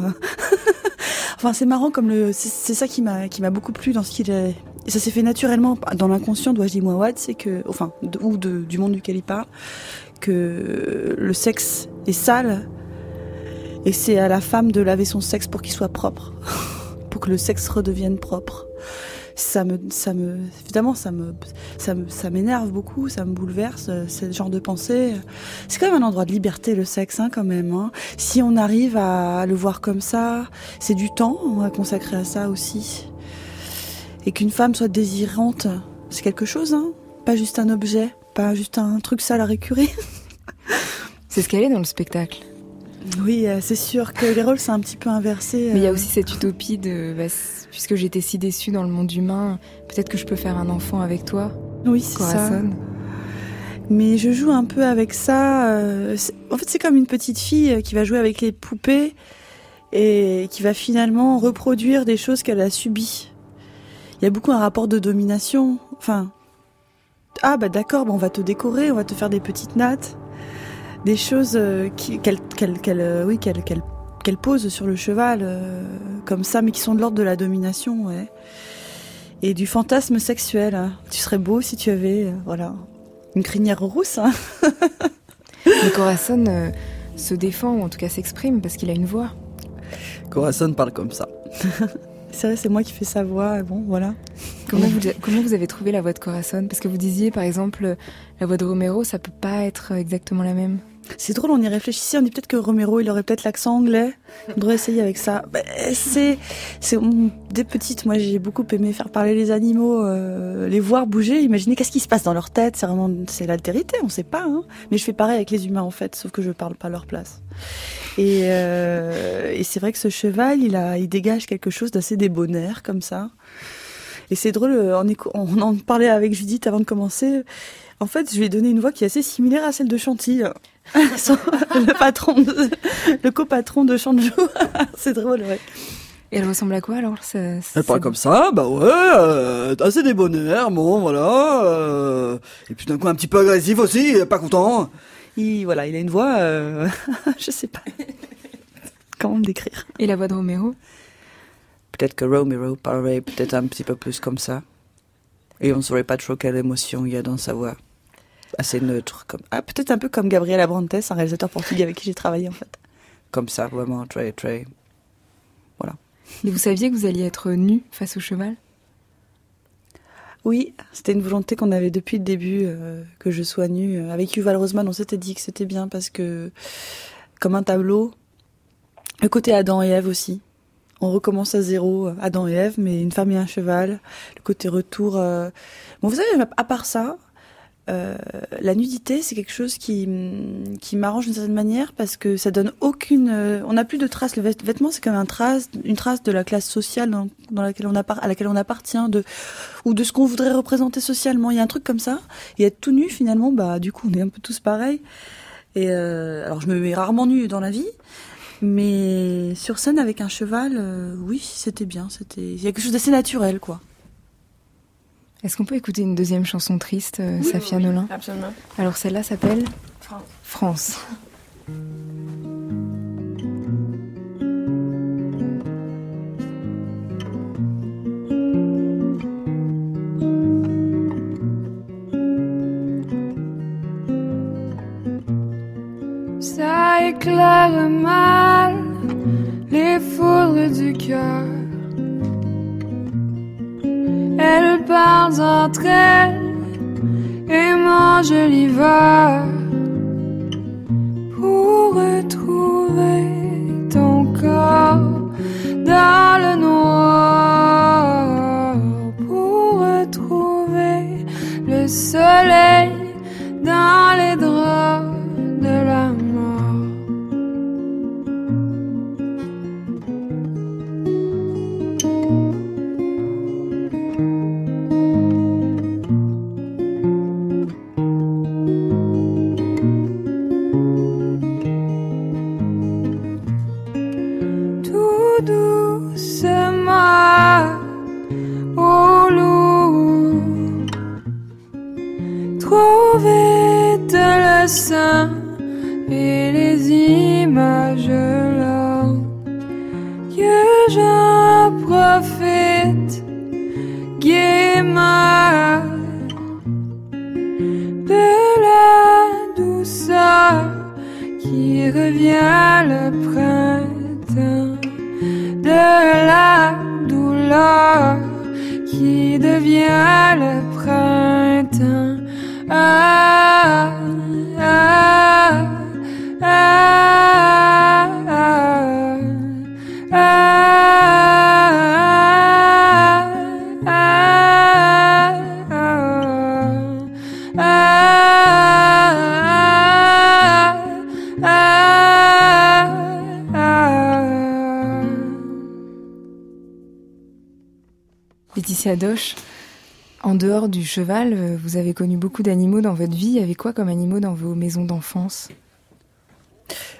enfin, c'est marrant comme le. C'est ça qui m'a qui m'a beaucoup plu dans ce qu'il est. Et ça s'est fait naturellement dans l'inconscient dois-je dire moi c'est que, enfin, ou du monde duquel il parle, que le sexe est sale et c'est à la femme de laver son sexe pour qu'il soit propre, pour que le sexe redevienne propre. Ça me, ça me, évidemment, ça me, ça me, ça m'énerve beaucoup, ça me bouleverse, ce genre de pensée. C'est quand même un endroit de liberté, le sexe, hein, quand même. Hein. Si on arrive à le voir comme ça, c'est du temps, va consacrer à ça aussi. Et qu'une femme soit désirante, c'est quelque chose, hein, pas juste un objet pas juste un truc sale à récurer. c'est ce qu'elle est dans le spectacle. Oui, euh, c'est sûr que les rôles sont un petit peu inversés. Mais il y a euh. aussi cette utopie de, bah, puisque j'étais si déçue dans le monde humain, peut-être que je peux faire un enfant avec toi. Oui, c'est ça. Mais je joue un peu avec ça. Euh, en fait, c'est comme une petite fille qui va jouer avec les poupées et qui va finalement reproduire des choses qu'elle a subies. Il y a beaucoup un rapport de domination. Enfin, ah bah d'accord, on va te décorer, on va te faire des petites nattes, des choses euh, qu'elle euh, oui, qu'elle pose sur le cheval euh, comme ça, mais qui sont de l'ordre de la domination, ouais. Et du fantasme sexuel. Hein. Tu serais beau si tu avais, voilà, une crinière rousse. Hein. mais Corazon se défend ou en tout cas s'exprime parce qu'il a une voix. Corazon parle comme ça. C'est vrai, c'est moi qui fais sa voix. Bon, voilà. Comment vous, comment vous avez trouvé la voix de Corazon? Parce que vous disiez, par exemple, la voix de Romero, ça peut pas être exactement la même. C'est drôle, on y réfléchissait, on dit peut-être que Romero, il aurait peut-être l'accent anglais. On devrait essayer avec ça. Bah, c'est, des petites. Moi, j'ai beaucoup aimé faire parler les animaux, euh, les voir bouger, imaginer qu'est-ce qui se passe dans leur tête. C'est vraiment, c'est l'altérité, on sait pas. Hein. Mais je fais pareil avec les humains en fait, sauf que je parle pas à leur place. Et, euh, et c'est vrai que ce cheval, il a, dégage quelque chose d'assez débonnaire comme ça. Et c'est drôle, on, on en parlait avec Judith avant de commencer. En fait, je lui ai donné une voix qui est assez similaire à celle de Chantilly. le patron, de, le copatron de Chanjou. c'est drôle, ouais. Et elle ressemble à quoi alors Elle parle comme ça, bah ouais, euh, assez débonnaire, bon voilà. Euh, et puis d'un coup un petit peu agressif aussi, pas content. Il, voilà, il a une voix, euh, je sais pas comment le décrire? Et la voix de Romero? Peut-être que Romero parlerait peut-être un petit peu plus comme ça. Et on ne saurait pas trop quelle émotion il y a dans sa voix assez neutre. Comme... Ah, peut-être un peu comme Gabriel Abrantes, un réalisateur portugais avec qui j'ai travaillé en fait. Comme ça, vraiment, très, très. Voilà. Et vous saviez que vous alliez être nu face au cheval? Oui, c'était une volonté qu'on avait depuis le début, euh, que je sois nue. Avec Yuval Roseman, on s'était dit que c'était bien parce que, comme un tableau, le côté Adam et Ève aussi. On recommence à zéro, Adam et Ève, mais une femme et un cheval. Le côté retour. Euh, bon, vous savez, à part ça, euh, la nudité, c'est quelque chose qui, qui m'arrange d'une certaine manière parce que ça donne aucune. Euh, on n'a plus de traces. Le vêtement, c'est comme un trace, une trace de la classe sociale dans laquelle on à laquelle on appartient, de ou de ce qu'on voudrait représenter socialement. Il y a un truc comme ça. Et être tout nu, finalement, bah du coup, on est un peu tous pareils. Et euh, alors, je me mets rarement nu dans la vie, mais sur scène avec un cheval, oui, c'était bien. C'était il y a quelque chose d'assez naturel, quoi. Est-ce qu'on peut écouter une deuxième chanson triste, euh, Safia Nolin Absolument. Alors celle-là s'appelle France. France. Ça éclaire mal les foudres du cœur elles parlent entre elles et mangent l'hiver cheval, euh, vous avez connu beaucoup d'animaux dans votre vie. Il y avait quoi comme animaux dans vos maisons d'enfance?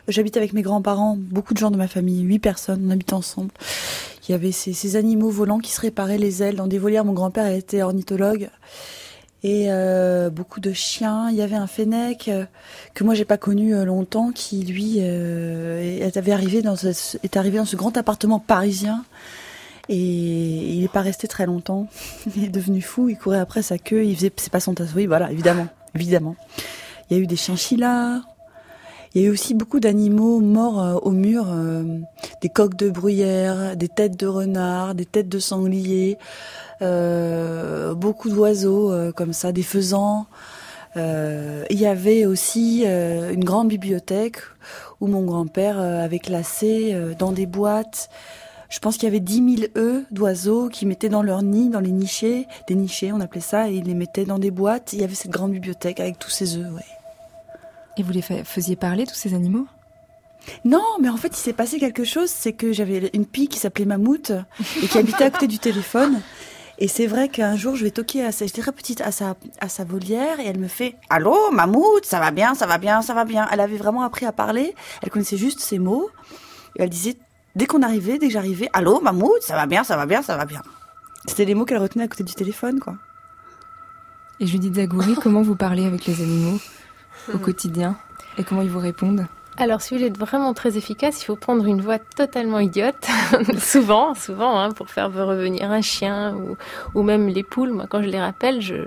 J'habite avec mes grands-parents, beaucoup de gens de ma famille, huit personnes, on habite ensemble. Il y avait ces, ces animaux volants qui se réparaient les ailes dans des volières. Mon grand-père était ornithologue. Et euh, beaucoup de chiens. Il y avait un fennec euh, que moi j'ai pas connu longtemps, qui lui arrivé dans est arrivé dans ce grand appartement parisien. Et il n'est pas resté très longtemps. Il est devenu fou. Il courait après sa queue. Il faisait c'est pas son tasse. Oui, voilà, évidemment, évidemment. Il y a eu des chinchillas. Il y a eu aussi beaucoup d'animaux morts euh, au mur, euh, des coques de bruyère, des têtes de renard, des têtes de sanglier, euh, beaucoup d'oiseaux comme ça, des faisans. Il y avait aussi une grande bibliothèque où mon grand-père avait classé dans des boîtes. Je pense qu'il y avait 10 000 œufs d'oiseaux qui mettaient dans leur nid, dans les nichés, des nichés, on appelait ça, et ils les mettaient dans des boîtes. Il y avait cette grande bibliothèque avec tous ces œufs, ouais. Et vous les fa- faisiez parler, tous ces animaux? Non, mais en fait, il s'est passé quelque chose, c'est que j'avais une pie qui s'appelait Mammouth et qui habitait à côté du téléphone. Et c'est vrai qu'un jour, je vais toquer à sa, j'étais très petite, à sa, à sa volière et elle me fait Allô, Mammouth, ça va bien, ça va bien, ça va bien? Elle avait vraiment appris à parler, elle connaissait juste ces mots. Et elle disait, dès qu'on arrivait, dès que j'arrivais, Allô, Mammouth, ça va bien, ça va bien, ça va bien. C'était les mots qu'elle retenait à côté du téléphone, quoi. Et Judith Zagouri, comment vous parlez avec les animaux au quotidien Et comment ils vous répondent? Alors, si vous voulez être vraiment très efficace, il faut prendre une voix totalement idiote, souvent, souvent, hein, pour faire revenir un chien ou, ou même les poules. Moi, quand je les rappelle, je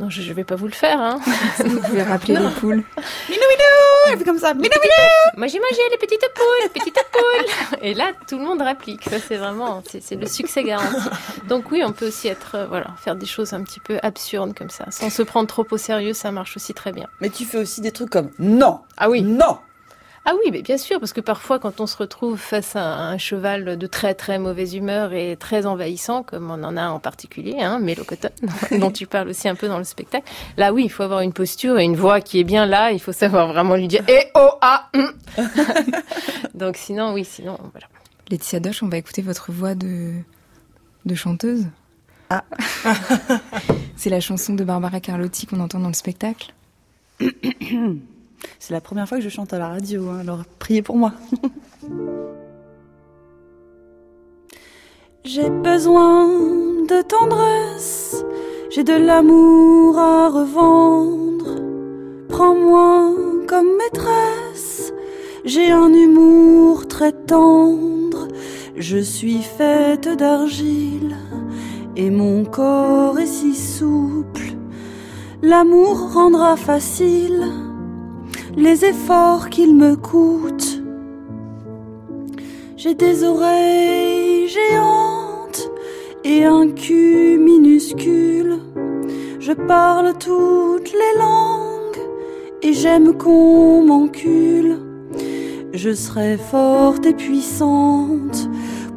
non, je, je vais pas vous le faire. Hein. Vous pouvez rappeler les poules. Minou, minou Elle fait comme ça, minou, minou Moi, j'ai mangé les petites poules, petites poules. Et là, tout le monde réplique. Ça, c'est vraiment, c'est c'est le succès garanti. Donc oui, on peut aussi être, euh, voilà, faire des choses un petit peu absurdes comme ça, sans se prendre trop au sérieux. Ça marche aussi très bien. Mais tu fais aussi des trucs comme Non Ah oui Non Ah oui, mais bien sûr, parce que parfois, quand on se retrouve face à un cheval de très très mauvaise humeur et très envahissant, comme on en a en particulier, hein, Mélocotone, dont tu parles aussi un peu dans le spectacle, là oui, il faut avoir une posture et une voix qui est bien là. Il faut savoir vraiment lui dire Eh oh ah hum. Donc sinon, oui, sinon, voilà. Laetitia Doche, on va écouter votre voix de, de chanteuse. Ah C'est la chanson de Barbara Carlotti qu'on entend dans le spectacle. C'est la première fois que je chante à la radio, hein, alors priez pour moi. J'ai besoin de tendresse, j'ai de l'amour à revendre. Prends-moi comme maîtresse, j'ai un humour très tendre. Je suis faite d'argile et mon corps est si souple. L'amour rendra facile les efforts qu'il me coûte. J'ai des oreilles géantes et un cul minuscule. Je parle toutes les langues et j'aime qu'on m'encule. Je serai forte et puissante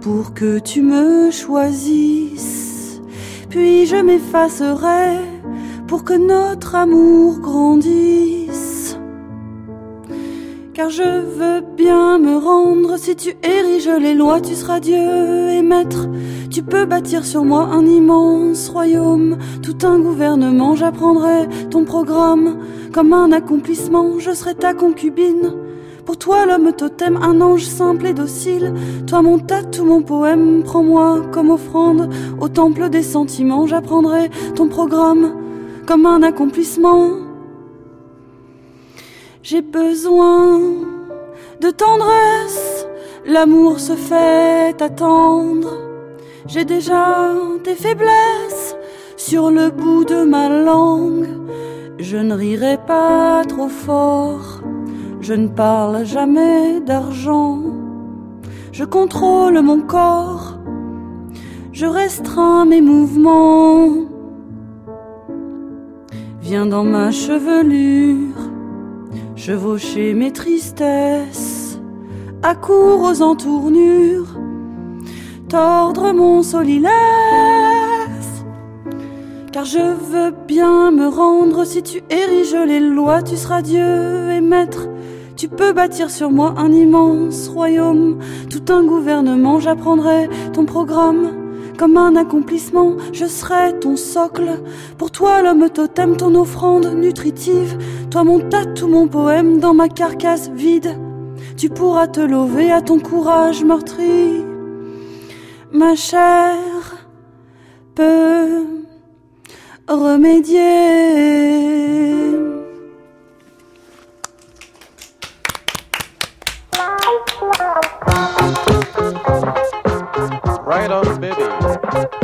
pour que tu me choisisses. Puis je m'effacerai pour que notre amour grandisse. Car je veux bien me rendre, si tu ériges les lois, tu seras Dieu et maître. Tu peux bâtir sur moi un immense royaume, tout un gouvernement, j'apprendrai ton programme. Comme un accomplissement, je serai ta concubine. Pour toi, l'homme totem, un ange simple et docile. Toi, mon tatou, mon poème, prends-moi comme offrande au temple des sentiments. J'apprendrai ton programme comme un accomplissement. J'ai besoin de tendresse, l'amour se fait attendre. J'ai déjà des faiblesses sur le bout de ma langue. Je ne rirai pas trop fort, je ne parle jamais d'argent. Je contrôle mon corps, je restreins mes mouvements. Viens dans ma chevelure, chevaucher mes tristesses, à court aux entournures, tordre mon solilaire car je veux bien me rendre si tu ériges les lois, tu seras Dieu et maître. Tu peux bâtir sur moi un immense royaume, tout un gouvernement, j'apprendrai ton programme. Comme un accomplissement, je serai ton socle. Pour toi, l'homme totem, ton offrande nutritive. Toi, mon tatou, mon poème dans ma carcasse vide. Tu pourras te lever à ton courage meurtri. Ma chair peut remédier.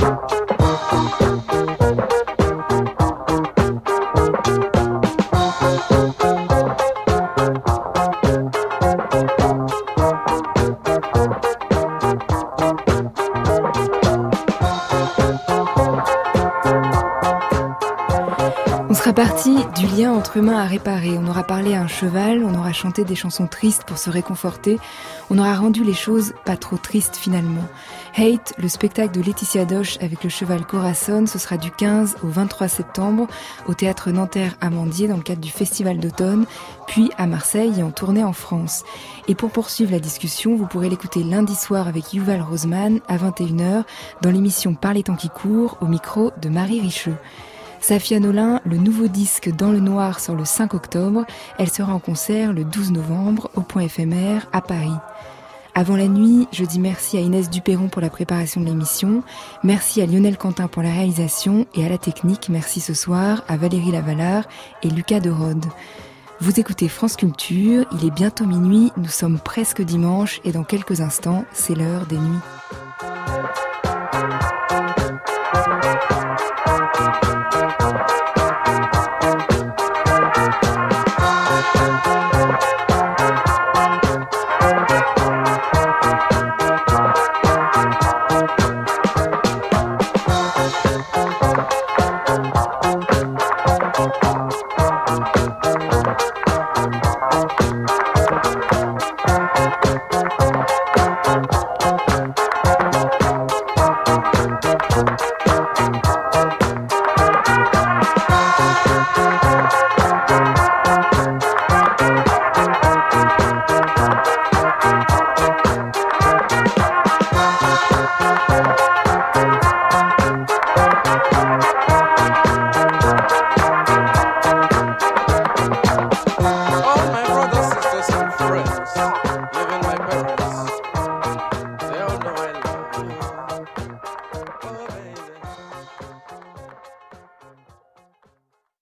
Thank you. Sera parti du lien entre humains à réparer. On aura parlé à un cheval, on aura chanté des chansons tristes pour se réconforter, on aura rendu les choses pas trop tristes finalement. Hate, le spectacle de Laetitia Doche avec le cheval Corazon, ce sera du 15 au 23 septembre au théâtre Nanterre Amandier dans le cadre du festival d'automne, puis à Marseille et en tournée en France. Et pour poursuivre la discussion, vous pourrez l'écouter lundi soir avec Yuval Roseman à 21h dans l'émission Par les temps qui courent au micro de Marie Richeux. Safia Nolin, le nouveau disque Dans le Noir sort le 5 octobre. Elle sera en concert le 12 novembre au point éphémère à Paris. Avant la nuit, je dis merci à Inès Duperron pour la préparation de l'émission, merci à Lionel Quentin pour la réalisation et à la technique, merci ce soir à Valérie Lavalard et Lucas de Rode. Vous écoutez France Culture, il est bientôt minuit, nous sommes presque dimanche et dans quelques instants, c'est l'heure des nuits.